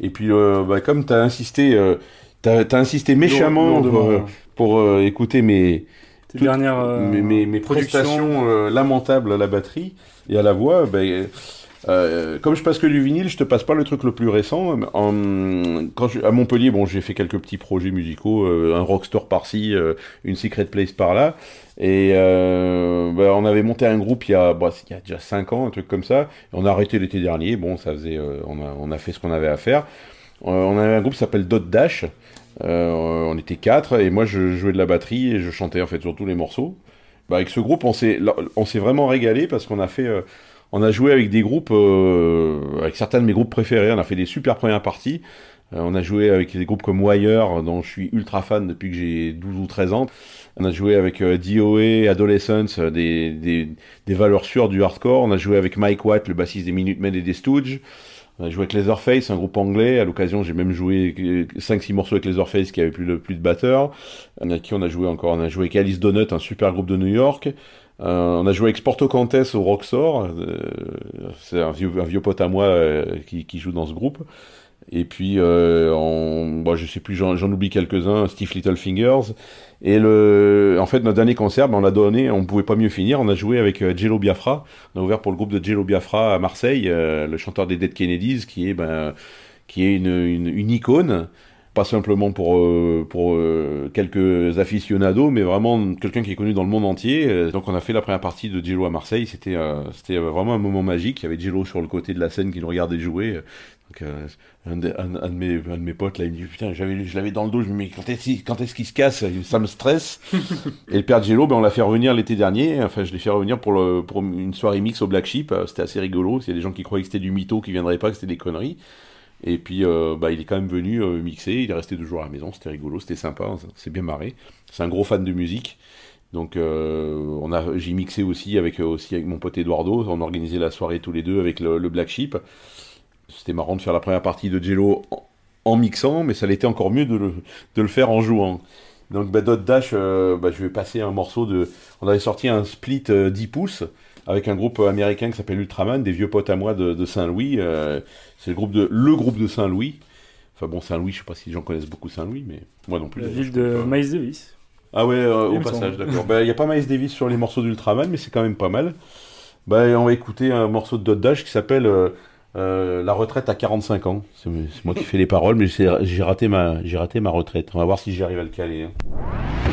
Et puis euh, bah, comme t'as insisté, euh, t'as as insisté méchamment lourdement, pour, euh, pour, écouter mes Tes toutes dernières mes, mes, mes productions. prestations lamentables à la batterie et à la voix, ben, euh, comme je passe que du vinyle, je te passe pas le truc le plus récent. En, quand je, à Montpellier, bon, j'ai fait quelques petits projets musicaux, euh, un rockstore par-ci, euh, une secret place par-là. Et euh, ben, on avait monté un groupe il y a, bah, il y a déjà 5 ans, un truc comme ça. Et on a arrêté l'été dernier. Bon, ça faisait, euh, on, a, on a fait ce qu'on avait à faire. Euh, on avait un groupe qui s'appelle Dot Dash. Euh, on était quatre et moi je jouais de la batterie et je chantais en fait sur tous les morceaux. Bah, avec ce groupe, on s'est, on s'est vraiment régalé parce qu'on a fait, euh, on a joué avec des groupes, euh, avec certains de mes groupes préférés. On a fait des super premières parties. Euh, on a joué avec des groupes comme Wire, dont je suis ultra fan depuis que j'ai 12 ou 13 ans. On a joué avec euh, DOA, Adolescence, euh, des, des, des valeurs sûres du hardcore. On a joué avec Mike Watt, le bassiste des Minutemen et des Stooges. On a joué avec Leatherface, un groupe anglais. À l'occasion, j'ai même joué 5-6 morceaux avec Leatherface qui avait plus de, plus de batteur. On a qui on a joué encore? On a joué avec Alice Donut, un super groupe de New York. Euh, on a joué avec Sporto Cantes au Roxor. Euh, c'est un vieux, un vieux pote à moi euh, qui, qui joue dans ce groupe. Et puis, euh, on, je sais plus, j'en j'en oublie quelques-uns, Steve Littlefingers. Et le, en fait, notre dernier concert, ben, on l'a donné, on pouvait pas mieux finir. On a joué avec euh, Jello Biafra. On a ouvert pour le groupe de Jello Biafra à Marseille, euh, le chanteur des Dead Kennedys, qui est, ben, qui est une, une, une icône. Pas simplement pour, euh, pour euh, quelques aficionados, mais vraiment quelqu'un qui est connu dans le monde entier. Euh, Donc on a fait la première partie de Jello à Marseille. C'était euh, c'était vraiment un moment magique. Il y avait Jello sur le côté de la scène qui nous regardait jouer. Donc, un, de, un, un de mes, un de mes potes, là, il me dit Putain, je l'avais dans le dos, je me dis Mais quand est-ce, est-ce qu'il se casse? Ça me stresse. et le père Jello, ben, on l'a fait revenir l'été dernier. Enfin, je l'ai fait revenir pour, le, pour une soirée mix au Black Sheep. C'était assez rigolo. Il y a des gens qui croyaient que c'était du mytho, qui viendraient pas, que c'était des conneries. Et puis, euh, bah, il est quand même venu euh, mixer. Il est resté deux jours à la maison. C'était rigolo, c'était sympa. On s'est bien marré. C'est un gros fan de musique. Donc, euh, on a, j'ai mixé aussi avec, euh, aussi avec mon pote Eduardo. On a organisé la soirée tous les deux avec le, Black Sheep. C'était marrant de faire la première partie de Jello en, mixant, mais ça l'était encore mieux de le, de le faire en jouant. Donc, bah, Dot Dash, bah, je vais passer un morceau de. On avait sorti un split euh, 10 pouces avec un groupe américain qui s'appelle Ultraman, des vieux potes à moi de, de Saint-Louis. euh, c'est le groupe de le groupe de Saint-Louis. Enfin bon, Saint-Louis, je sais pas si les gens connaissent beaucoup Saint-Louis, mais moi non plus. La ville de. Miles Davis. Ah ouais, euh, au passage, d'accord. Il n'y a pas Miles Davis sur les morceaux d'Ultraman, mais c'est quand même pas mal. Bah, on va écouter un morceau de Dot Dash qui s'appelle euh, euh, La retraite à 45 ans. C'est moi qui fais les paroles, mais j'ai raté, ma- j'ai raté ma retraite. On va voir si j'arrive à le caler. hein.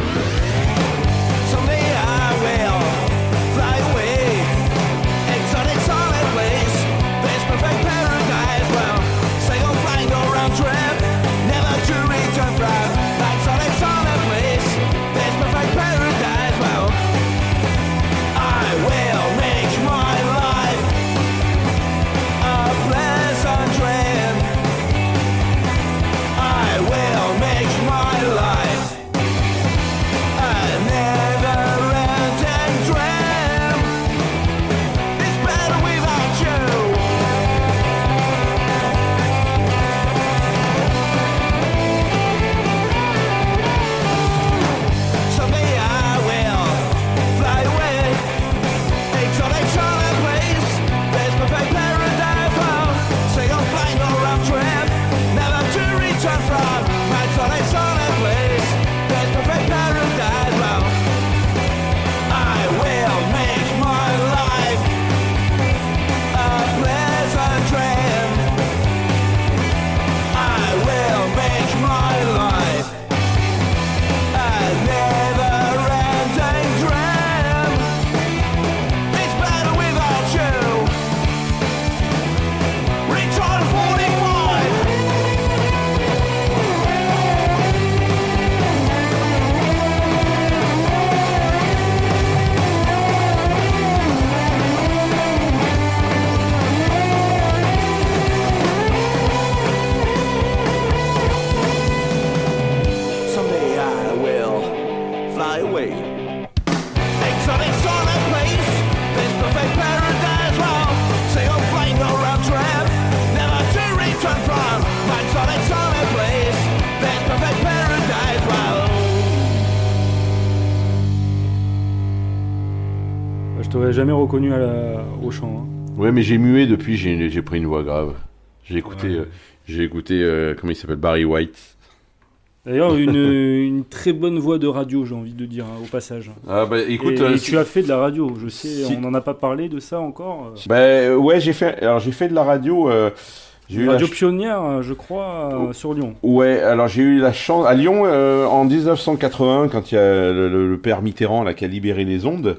Reconnu à la- au chant. hein. Ouais, mais j'ai mué depuis, j'ai pris une voix grave. J'ai écouté, Ouais. euh, j'ai écouté, euh, comment il s'appelle, Barry White. D'ailleurs, une, une très bonne voix de radio, j'ai envie de dire, hein, au passage. Ah bah écoute, et, euh, et si- tu as fait de la radio, je sais, si- on n'en a pas parlé de ça encore. bah ouais, j'ai fait, alors j'ai fait de la radio. j'ai eu Une la radio pionnière, je crois, Oh. sur Lyon. Ouais, alors j'ai eu la chance à Lyon en 1980 quand il y a le, le- le père Mitterrand là, qui a libéré les ondes.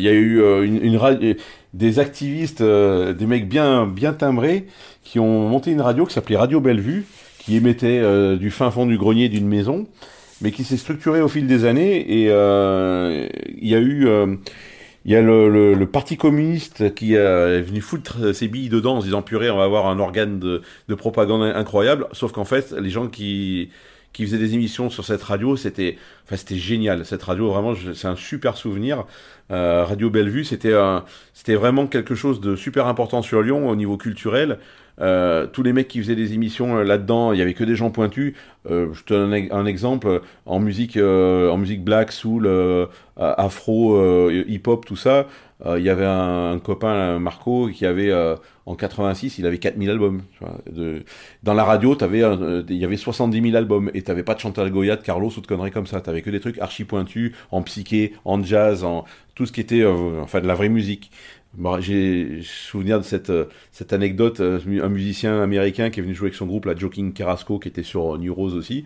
Il y a eu euh, des activistes, euh, des mecs bien bien timbrés qui ont monté une radio qui s'appelait Radio Bellevue, qui émettait euh, du fin fond du grenier d'une maison, mais qui s'est structurée au fil des années et il y a eu il y a le, Parti communiste qui est venu foutre ses billes dedans en se disant purée, on va avoir un organe de propagande incroyable. Sauf qu'en fait, les gens qui, qui faisaient des émissions sur cette radio, c'était enfin, c'était génial. Cette radio, vraiment, c'est un super souvenir. Euh, radio Bellevue, c'était c'était vraiment quelque chose de super important sur Lyon au niveau culturel. Euh, tous les mecs qui faisaient des émissions euh, là-dedans, il y avait que des gens pointus. Je te donne un, exemple en musique, en musique black, soul, afro, hip-hop, tout ça. Euh, il y avait un, copain, Marco, qui avait euh, en 86, il avait 4000 albums. dans la radio, euh, il y avait 70 000 albums et t'avais pas de Chantal Goya, de Carlos ou de conneries comme ça. T'avais que des trucs archi pointus, en psyché, en jazz, en tout ce qui était, enfin, de la vraie musique. J'ai souvenir de cette, cette anecdote, un musicien américain qui est venu jouer avec son groupe, la Joking Carrasco, qui était sur New Rose aussi.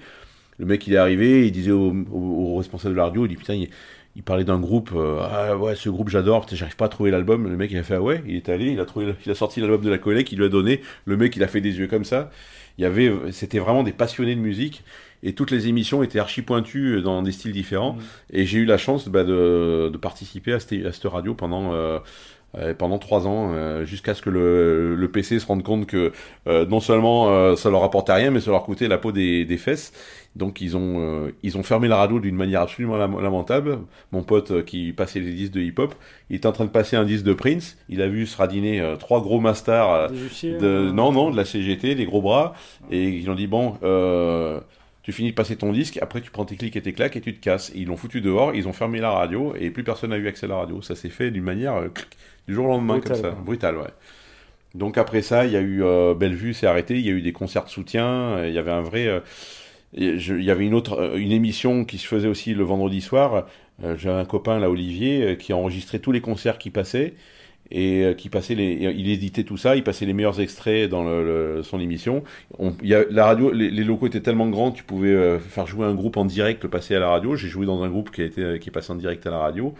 Le mec, il est arrivé, il disait au, au, au responsable de la radio, il dit putain, il, il parlait d'un groupe, euh, ah ouais, ce groupe j'adore, j'arrive pas à trouver l'album. Le mec, il a fait ah ouais, il est allé, il a trouvé, il a sorti l'album de la collègue, il lui a donné. Le mec, il a fait des yeux comme ça. Il y avait, c'était vraiment des passionnés de musique. Et toutes les émissions étaient archi pointues dans des styles différents. Et j'ai eu la chance bah, de, de participer à cette, à cette radio pendant, euh, euh, pendant trois ans, euh, jusqu'à ce que le, le PC se rende compte que euh, non seulement euh, ça leur apportait rien, mais ça leur coûtait la peau des, des fesses. Donc ils ont, euh, ils ont fermé la radio d'une manière absolument lam- lamentable. Mon pote euh, qui passait les disques de hip-hop, il était en train de passer un disque de Prince. Il a vu se radiner euh, trois gros masters euh, Des de, non, non, de la CGT, les gros bras, et ils ont dit bon, euh, tu finis de passer ton disque, après tu prends tes clics et tes claques et tu te casses. Et ils l'ont foutu dehors, ils ont fermé la radio et plus personne n'a eu accès à la radio. Ça s'est fait d'une manière clic, du jour au lendemain Brutal, comme ça, brutal, ouais. Donc après ça, il y a eu euh, Bellevue s'est arrêté, il y a eu des concerts de soutien, il y avait un vrai, euh, il y avait une autre, euh, une émission qui se faisait aussi le vendredi soir. Euh, J'avais un copain là, Olivier, euh, qui enregistrait tous les concerts qui passaient et qui passait les, il éditait tout ça, il passait les meilleurs extraits dans son émission. On, y a, la radio, les, locaux étaient tellement grands, tu pouvais faire jouer un groupe en direct, le passer à la radio. J'ai joué dans un groupe qui a été, qui est passé en direct à la radio.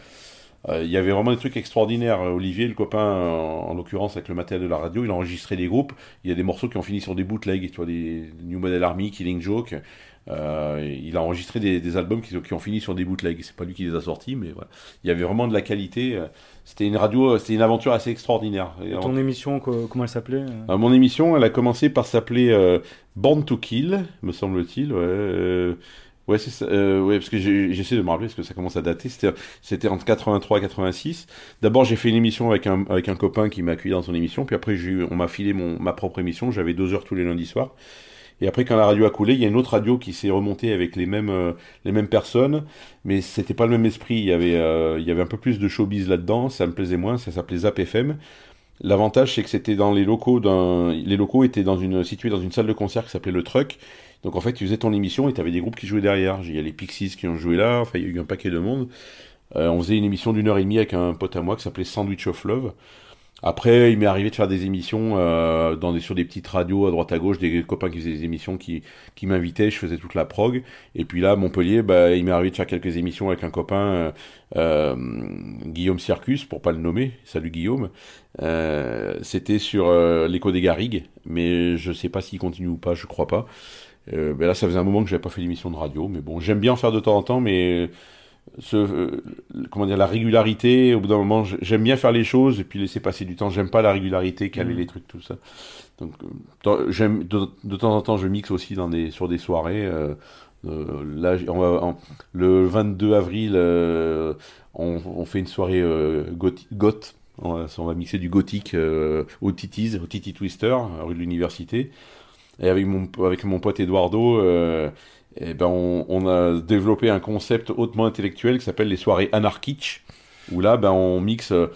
Euh, il y avait vraiment des trucs extraordinaires. Olivier, le copain, en, en l'occurrence avec le matériel de la radio, il a enregistré des groupes. Il y a des morceaux qui ont fini sur des bootlegs, tu vois, des New Model Army, Killing Joke. Euh, il a enregistré des, des albums qui, qui ont fini sur des bootlegs. C'est pas lui qui les a sortis, mais voilà. Il y avait vraiment de la qualité. C'était une radio, c'était une aventure assez extraordinaire. Et en- ton émission, co- comment elle s'appelait euh euh, mon émission, elle a commencé par s'appeler euh, Born to Kill, me semble-t-il. Ouais, euh, ouais, c'est ça, euh, ouais, parce que j'essaie de me rappeler parce que ça commence à dater. C'était, entre 83 et 86. D'abord, j'ai fait une émission avec un avec un copain qui m'a accueilli dans son émission. Puis après, on m'a filé mon ma propre émission. J'avais deux heures tous les lundis soirs. Et après, quand la radio a coulé, il y a une autre radio qui s'est remontée avec les mêmes, euh, les mêmes personnes, mais c'était pas le même esprit. Il y avait, euh, il y avait un peu plus de showbiz là-dedans. Ça me plaisait moins. Ça s'appelait Zap FM. L'avantage, c'est que c'était dans les locaux d'un, les locaux étaient dans une, situés dans une salle de concert qui s'appelait le Truck. Donc en fait, tu faisais ton émission et tu avais des groupes qui jouaient derrière. Il y a les Pixies qui ont joué là. Enfin, il y a eu un paquet de monde. Euh, on faisait une émission d'une heure et demie avec un pote à moi qui s'appelait Sandwich of Love. Après, il m'est arrivé de faire des émissions euh, dans des, sur des petites radios à droite à gauche, des copains qui faisaient des émissions qui, m'invitaient, je faisais toute la prog. Et puis là, Montpellier, bah, il m'est arrivé de faire quelques émissions avec un copain, euh, Guillaume Circus, pour pas le nommer. Salut Guillaume. C'était sur l'écho des Garrigues, mais je sais pas s'il continue ou pas, je crois pas. Euh, ben là, ça faisait un moment que j'avais pas fait d'émission de radio, mais bon, j'aime bien en faire de temps en temps, mais ce, euh, comment dire, la régularité, au bout d'un moment, j'aime bien faire les choses et puis laisser passer du temps. J'aime pas la régularité, caler Mhm. les trucs, tout ça. Donc, euh, j'aime de, de temps en temps, je mixe aussi dans des sur des soirées. euh, euh, là, on va, le 22 avril, euh, on, on fait une soirée euh, goth, goth. On va, on va mixer du gothique euh, au Titi's, au Titi Twister, rue de l'Université. Et avec mon, avec mon pote Eduardo, euh, eh ben on, a développé un concept hautement intellectuel qui s'appelle les soirées anarchiques. où là, ben, on mixe. euh,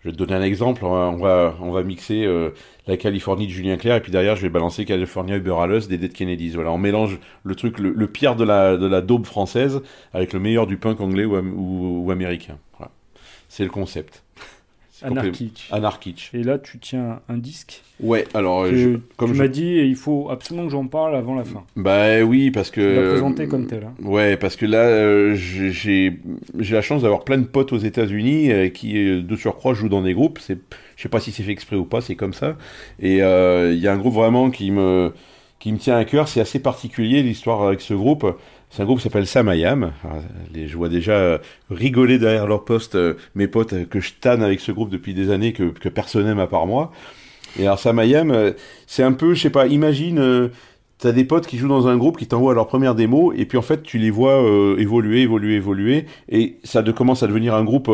je vais te donner un exemple. On va, on va, on va mixer euh, la Californie de Julien Clerc et puis derrière, je vais balancer California Uber Alles des Dead Kennedys. Voilà, on mélange le truc, le, pire de la, de la daube française avec le meilleur du punk anglais ou, ou, ou américain. Voilà. C'est le concept. Anarchique. Anarchique. Et là, tu tiens un disque. Ouais, alors, que je- comme tu je- m'as dit, il faut absolument que j'en parle avant la fin. Bah oui, parce que. Tu présenté comme tel. hein. Ouais, parce que là, euh, j'ai la chance d'avoir plein de potes aux États-Unis euh, qui, euh, de surcroît, jouent dans des groupes. C'est, je sais pas si c'est fait exprès ou pas, c'est comme ça. Et euh, il y a un groupe vraiment qui me qui me tient à cœur. C'est assez particulier l'histoire avec ce groupe. C'est un groupe qui s'appelle Samayam. Les- Je vois déjà euh, rigoler derrière leur poste euh, mes potes euh, que je tanne avec ce groupe depuis des années que, personne n'aime à part moi. Et alors Samayam, c'est un peu, je sais pas, imagine, t'as des potes qui jouent dans un groupe qui t'envoient leur première démo et puis en fait tu les vois évoluer, évoluer, évoluer et ça commence à devenir un groupe,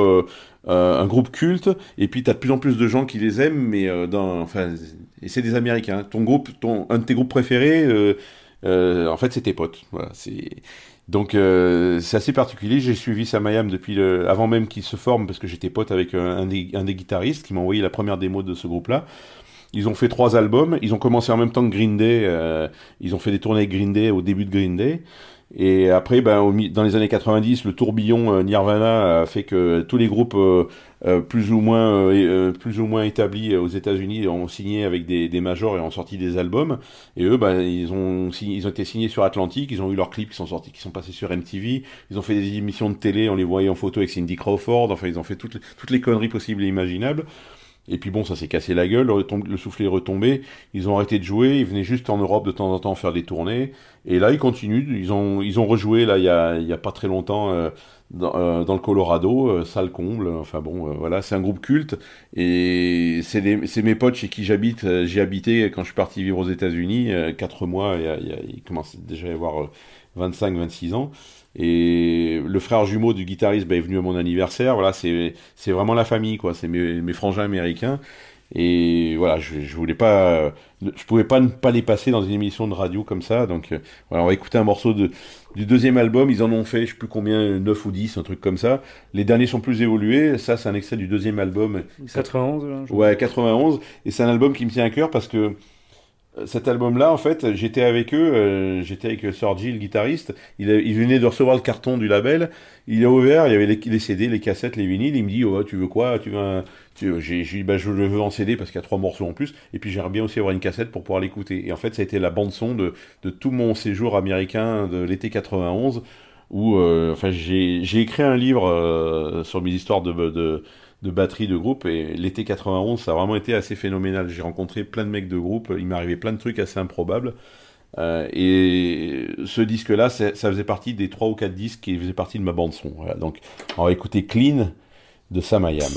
un groupe culte et puis t'as de plus en plus de gens qui les aiment mais dans, enfin, et c'est des Américains. Ton groupe, ton, un de tes groupes préférés, en fait tes potes. Voilà, c'est donc euh, c'est assez particulier. J'ai suivi Samayam depuis le, avant même qu'il se forme parce que j'étais pote avec un des, un des guitaristes qui m'a envoyé la première démo de ce groupe-là. Ils ont fait trois albums. Ils ont commencé en même temps que Green Day. euh, ils ont fait des tournées avec Green Day au début de Green Day. Et après, ben, dans les années 90, le tourbillon euh, Nirvana a fait que tous les groupes euh, euh, plus ou moins plus ou moins établis aux États-Unis ont signé avec des, des majors et ont sorti des albums. Et eux, ben, ils ont ils ont été signés sur Atlantic. Ils ont eu leurs clips qui sont sortis, qui sont passés sur MTV. Ils ont fait des émissions de télé. On les voyait en photo avec Cindy Crawford. Enfin, ils ont fait toutes toutes les conneries possibles et imaginables. Et puis bon, ça s'est cassé la gueule, le, soufflet est retombé, ils ont arrêté de jouer, ils venaient juste en Europe de temps en temps faire des tournées, et là ils continuent, ils ont, ils ont rejoué là il y a, y a pas très longtemps euh, dans, euh, dans le Colorado, euh, comble, enfin bon, euh, voilà, c'est un groupe culte, et c'est mes potes chez qui j'habite, euh, j'ai habité quand je suis parti vivre aux États-Unis, euh, quatre mois, il, y a- déjà à y avoir 25-26 ans, et le frère jumeau du guitariste ben, est venu à mon anniversaire. Voilà, c'est c'est vraiment la famille, quoi. C'est mes, mes frangins américains. Et voilà, je, je voulais pas, je pouvais pas ne pas les passer dans une émission de radio comme ça. Donc euh, voilà, on va écouter un morceau de, du deuxième album. Ils en ont fait, je sais plus combien, 9 ou 10, un truc comme ça. Les derniers sont plus évolués. Ça, c'est un extrait du deuxième album. 91, là, je- Ouais, 91. Et c'est un album qui me tient à cœur parce que cet album-là, en fait, j'étais avec eux, euh, j'étais avec Sorgi, le guitariste. Il, il venait de recevoir le carton du label. Il a ouvert, il y avait les, les CD, les cassettes, les vinyles. Il me dit, oh, tu veux quoi? Tu veux un... J'ai dit, bah, je le veux en CD parce qu'il y a trois morceaux en plus. Et puis j'aimerais bien aussi avoir une cassette pour pouvoir l'écouter. Et en fait, ça a été la bande-son de, de tout mon séjour américain de l'été 91 où euh, enfin, j'ai j'ai écrit un livre euh, sur mes histoires de, de, de batterie de groupe et l'été 91 ça a vraiment été assez phénoménal. J'ai rencontré plein de mecs de groupe il arrivé plein de trucs assez improbables. Euh, et ce disque là ça faisait partie des trois ou quatre disques qui faisaient partie de ma bande son. Voilà, donc on va écouter Clean de Samayam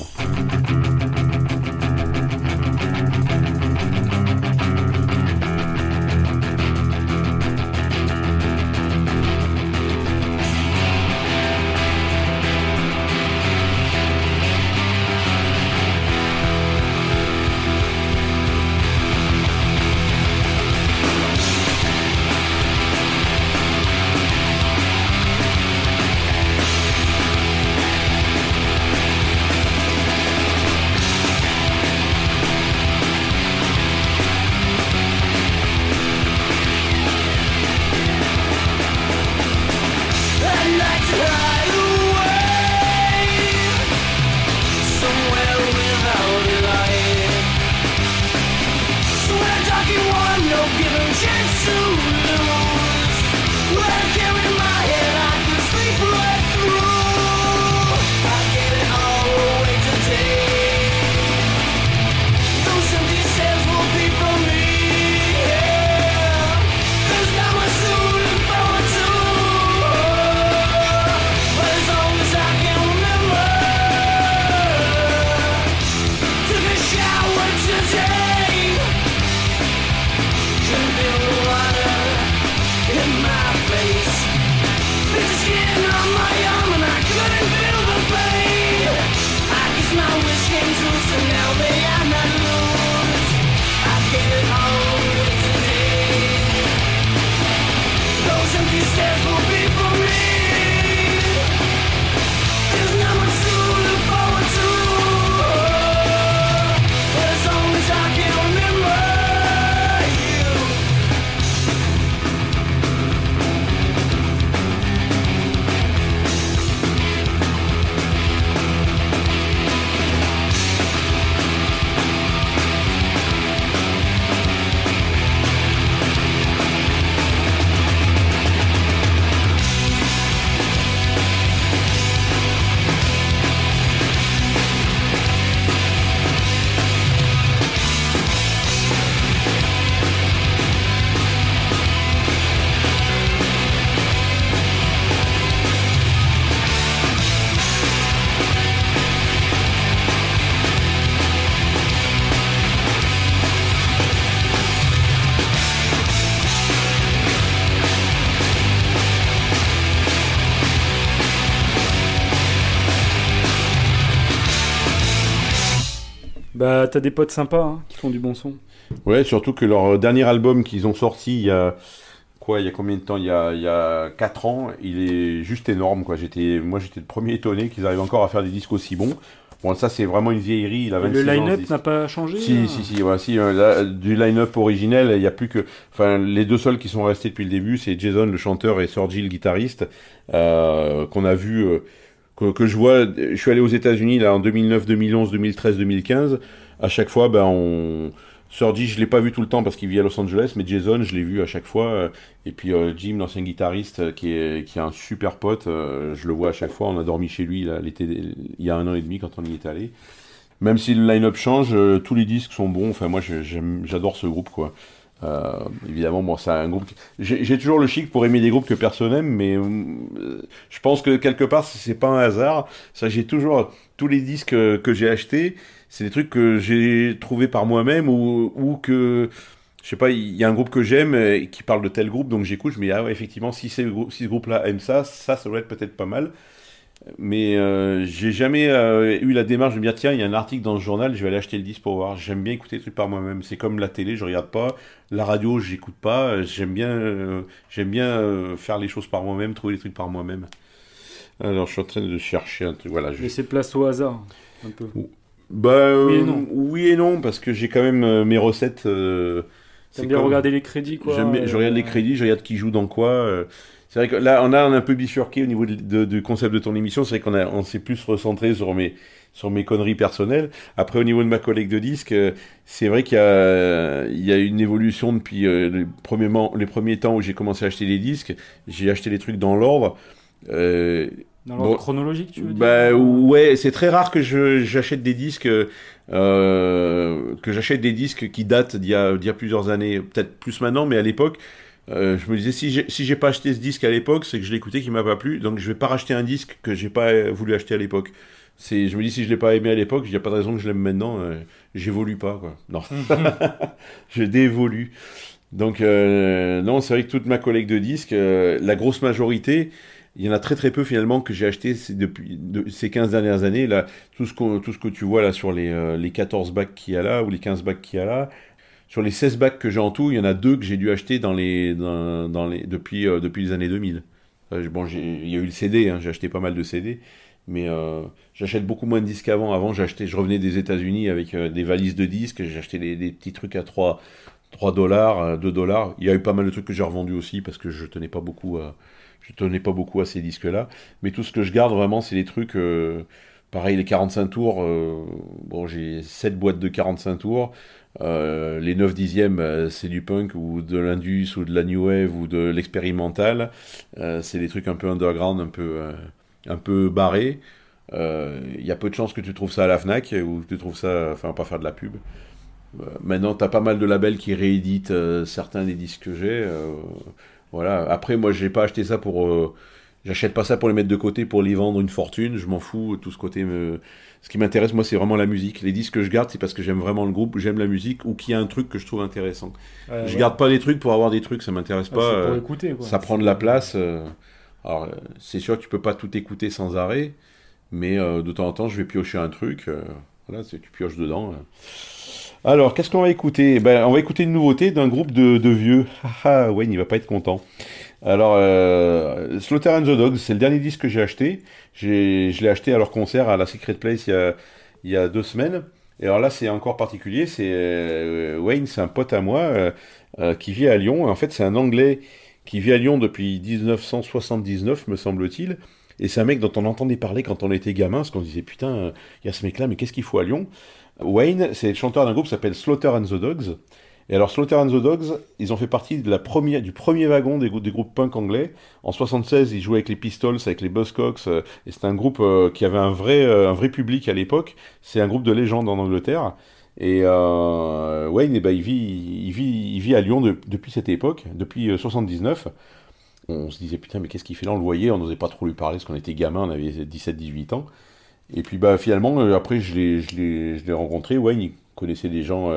Bah, t'as des potes sympas hein, qui font du bon son. Ouais, surtout que leur dernier album qu'ils ont sorti il y a quoi, il y a combien de temps? Il y a il y a 4 ans, il est juste énorme quoi. J'étais moi j'étais le premier étonné qu'ils arrivent encore à faire des disques aussi bons. Bon, ça c'est vraiment une vieillerie, il a 26 Le line-up n'a pas changé Si, euh si, si, ouais, si euh, là, du line-up originel, il y a plus que. Enfin, les deux seuls qui sont restés depuis le début, c'est Jason, le chanteur, et Sorgi, le guitariste, euh, qu'on a vu. euh, que, je vois. Je suis allé aux États-Unis là en 2009, 2011, 2013, 2015. À chaque fois, ben, on. Sorgi, je l'ai pas vu tout le temps parce qu'il vit à Los Angeles, mais Jason, je l'ai vu à chaque fois. Et puis euh, Jim, l'ancien guitariste, euh, qui est, qui est un super pote, euh, je le vois à chaque fois. On a dormi chez lui l'été, il y a un an et demi quand on y est allé. Même si le line-up change, tous les disques sont bons. Enfin, moi, j'adore ce groupe, quoi. Euh, évidemment, moi, c'est un groupe. J'ai toujours le chic pour aimer des groupes que personne aime, mais euh, je pense que quelque part, c'est pas un hasard. Ça, j'ai toujours tous les disques que j'ai achetés, c'est des trucs que j'ai trouvés par moi-même ou, que je sais pas, il y a un groupe que j'aime qui parle de tel groupe, donc j'écoute. Je me dis ah ouais, effectivement, si, si ce groupe-là aime ça, ça, ça doit être peut-être pas mal. Mais euh, j'ai jamais euh, eu la démarche de me dire tiens, il y a un article dans ce journal, je vais aller acheter le disque pour voir. J'aime bien écouter des trucs par moi-même. C'est comme la télé, je regarde pas. La radio, j'écoute pas. J'aime bien, euh, j'aime bien euh, faire les choses par moi-même, trouver les trucs par moi-même. Alors, je suis en train de chercher un truc. Voilà. Je... Laisser place au hasard, un peu. Bah, Oui et non. oui et non, parce que j'ai quand même mes recettes. c'est T'aimes bien comme- regarder les crédits, quoi. J'aime bien- je regarde les crédits, je regarde qui joue dans quoi. Euh. C'est vrai que là, on a un peu bifurqué au niveau de- de- du concept de ton émission. C'est vrai qu'on on s'est plus recentré sur mes, sur mes conneries personnelles. Après, au niveau de ma collègue de disques, euh, c'est vrai qu'il y a, il y a une évolution depuis euh, les, premiers, mo- les premiers temps où j'ai commencé à acheter les disques. J'ai acheté les trucs dans l'ordre. Euh, Dans l'ordre Bon, chronologique, tu veux bah dire ouais, c'est très rare que j'achète des disques euh, que j'achète des disques qui datent d'il y y a plusieurs années, peut-être plus maintenant, mais à l'époque, euh, je me disais si j'ai si pas acheté ce disque à l'époque, c'est que je écouté qui m'a pas plu, donc je vais pas racheter un disque que j'ai pas euh, voulu acheter à l'époque. C'est je me dis si je l'ai pas aimé à l'époque, il y a pas de raison que je l'aime maintenant, euh, j'évolue pas quoi. Non. je dévolue. Donc euh, non, c'est vrai que toute ma collègue de disques, euh, la grosse majorité, il y en a très très peu finalement que j'ai acheté depuis de- ces 15 dernières années. Là, tout ce, qu'on- tout ce que tu vois là sur les, euh, les 14 bacs qu'il y a là, ou les 15 bacs qu'il y a là, sur les 16 bacs que j'ai en tout, il y en a deux que j'ai dû acheter euh, depuis les années 2000. Euh, bon, il y a eu le CD, hein, j'ai acheté pas mal de CD, mais euh, j'achète beaucoup moins de disques. Avant, j'achetais, je revenais des États-Unis avec des valises de disques, j'achetais des, des petits trucs à 3, 3 dollars, euh, 2 dollars. Il y a eu pas mal de trucs que j'ai revendus aussi parce que je tenais pas beaucoup à, je tenais pas beaucoup à ces disques-là. Mais tout ce que je garde vraiment, c'est les trucs. Pareil, les 45 tours. euh, bon, j'ai 7 boîtes de 45 tours. Euh, les 9 dixièmes, euh, c'est du punk ou de l'indus ou de la new wave ou de l'expérimental. C'est des trucs un peu underground, un peu, un peu barrés. Il y a peu de chances que tu trouves ça à la Fnac ou que tu trouves ça, enfin, pas faire de la pub. Maintenant, tu as pas mal de labels qui rééditent certains des disques que j'ai. voilà. Après, moi, j'ai pas acheté ça pour. J'achète pas ça pour les mettre de côté, pour les vendre une fortune. Je m'en fous. Tout ce côté. Me... Ce qui m'intéresse, moi, c'est vraiment la musique. Les disques que je garde, c'est parce que j'aime vraiment le groupe, j'aime la musique ou qu'il y a un truc que je trouve intéressant. Je ouais. garde pas des trucs pour avoir des trucs, ça m'intéresse Ah, pas. pour euh, écouter, quoi. ça prend de la place. euh, alors, euh, c'est sûr que tu peux pas tout écouter sans arrêt, mais de temps en temps, je vais piocher un truc. voilà, tu pioches dedans. Alors, qu'est-ce qu'on va écouter? Ben, On va écouter une nouveauté d'un groupe de, de vieux. Ah, ah, Wayne, il va pas être content. Alors, euh, Slaughter and the Dogs, c'est le dernier disque que j'ai acheté. J'ai, je l'ai acheté à leur concert à la Secret Place il y a, il y a deux semaines. Et alors là, c'est encore particulier. C'est euh, Wayne, c'est un pote à moi euh, euh, qui vit à Lyon. En fait, c'est un Anglais qui vit à Lyon depuis 1979, me semble-t-il. Et c'est un mec dont on entendait parler quand on était gamin, parce qu'on disait putain, il y a ce mec-là, mais qu'est-ce qu'il faut à Lyon? Wayne, c'est le chanteur d'un groupe qui s'appelle Slaughter and the Dogs. Et alors Slaughter and the Dogs, ils ont fait partie de la première, du premier wagon des, grou- des groupes punk anglais. En 76, ils jouaient avec les Pistols, avec les Buzzcocks, euh, et c'était un groupe euh, qui avait un vrai, euh, un vrai public à l'époque. C'est un groupe de légende en Angleterre. Et Wayne, ben, il, vit, il, vit, il vit à Lyon de- depuis cette époque, depuis euh, 79. On se disait putain mais qu'est-ce qu'il fait là On le voyait, on n'osait pas trop lui parler parce qu'on était gamin, on avait 17-18 ans. Et puis bah finalement après je l'ai rencontré, Wayne il connaissait des gens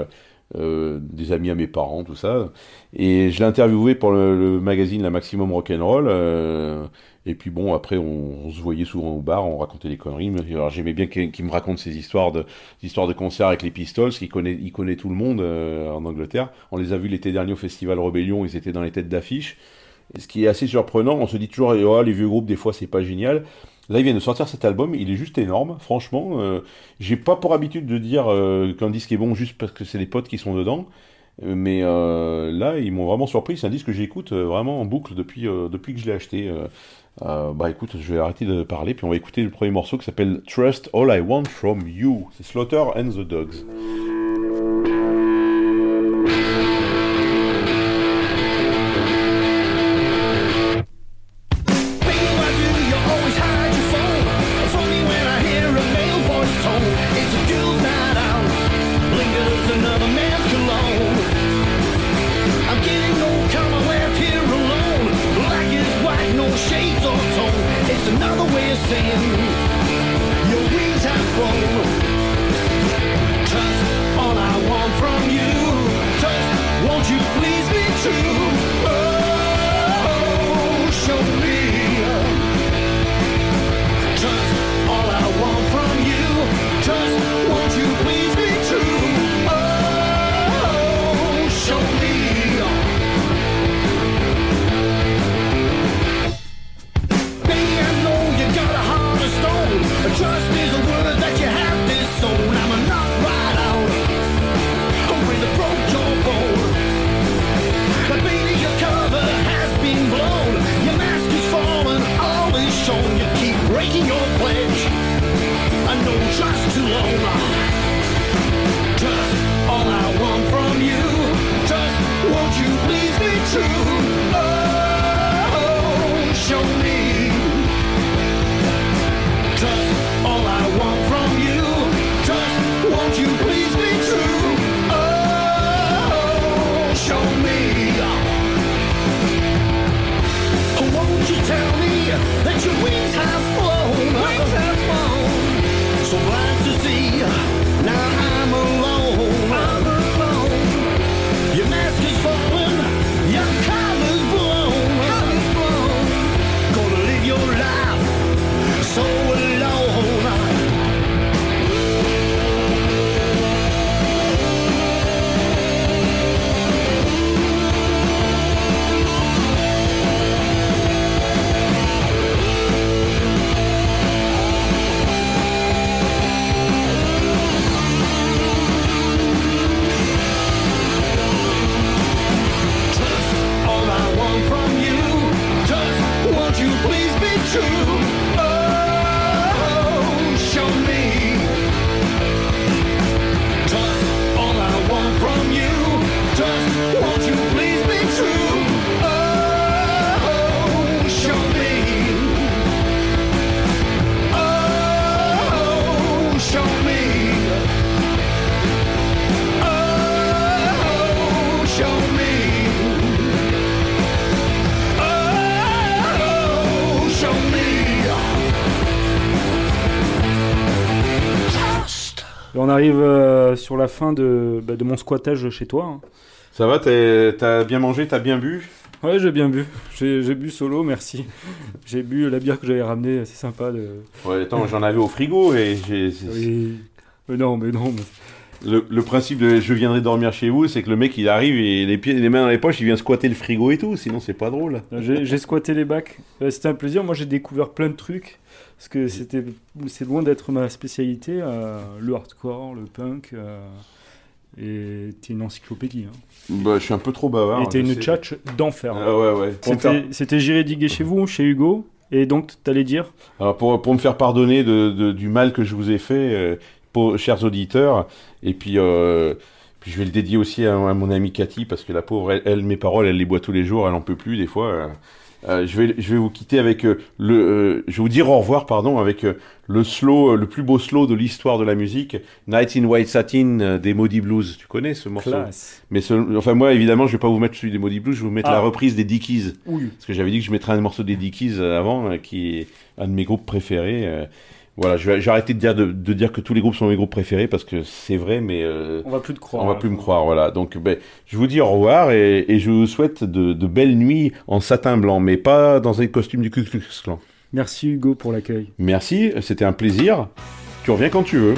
euh, des amis à mes parents, tout ça. Et je l'ai interviewé pour le, magazine La Maximum Rock'n'Roll. euh, et puis bon, après, on, se voyait souvent au bar, on racontait des conneries. Alors j'aimais bien qu'il me raconte ces histoires de, de concerts avec les Pistols, qu'il connaît, il connaît tout le monde euh, en Angleterre. On les a vus l'été dernier au Festival Rebellion, ils étaient dans les têtes d'affiche. Ce qui est assez surprenant, on se dit toujours, oh, les vieux groupes, des fois, c'est pas génial. Là, ils viennent de sortir cet album, il est juste énorme, franchement. Euh, J'ai pas pour habitude de dire euh, qu'un disque est bon juste parce que c'est les potes qui sont dedans. Euh, Mais là, ils m'ont vraiment surpris. C'est un disque que j'écoute vraiment en boucle depuis, depuis que je l'ai acheté. Bah écoute, je vais arrêter de parler, puis on va écouter le premier morceau qui s'appelle Trust All I Want From You. C'est Slaughter and the Dogs. La fin de, bah, de mon squattage chez toi. hein. Ça va, t'as bien mangé, t'as bien bu? Ouais, j'ai bien bu. J'ai bu solo, merci. J'ai bu la bière que j'avais ramenée, c'est sympa. De... Ouais, attends, j'en avais au frigo et j'ai. Oui. Mais non, mais non. mais- Le, le principe de je viendrai dormir chez vous, c'est que le mec il arrive et les pieds, les mains dans les poches, il vient squatter le frigo et tout, sinon c'est pas drôle. J'ai j'ai squatté les bacs. Euh, C'était un plaisir. Moi, j'ai découvert plein de trucs. Parce que c'était, c'est loin d'être ma spécialité. euh, le hardcore, le punk. euh, et t'es une encyclopédie. Hein. Bah, je suis un peu trop bavard. et t'es une sais. tchatch d'enfer. Ah ouais, ouais. C'était, c'était diguer chez vous, chez Hugo. Et donc, t'allais dire Alors pour, pour me faire pardonner de, de- du mal que je vous ai fait, euh, pour, chers auditeurs, et puis, euh, puis je vais le dédier aussi à, à mon amie Cathy, parce que la pauvre, elle, elle, mes paroles, elle les boit tous les jours, elle en peut plus des fois. Euh. Je, vais, je vais vous quitter avec euh, le... euh, je vais vous dire au revoir, pardon, avec euh, le slow, le plus beau slow de l'histoire de la musique, Night in White Satin des Maudits Blues. Tu connais ce morceau? Classe. Mais ce- enfin moi, évidemment, je vais pas vous mettre celui des Maudits Blues, je vais vous mettre Ah. la reprise des Dickies. Oui. Parce que j'avais dit que je mettrais un morceau des Dickies avant, qui est un de mes groupes préférés. Voilà, je vais, j'ai arrêté de dire, de, de dire que tous les groupes sont mes groupes préférés parce que c'est vrai, mais euh, On va plus te croire. on va plus me croire. Voilà, donc ben, je vous dis au revoir et, et je vous souhaite de, de belles nuits en satin blanc, mais pas dans un costume du Ku Klux Klan. Merci Hugo pour l'accueil. Merci, c'était un plaisir. Tu reviens quand tu veux.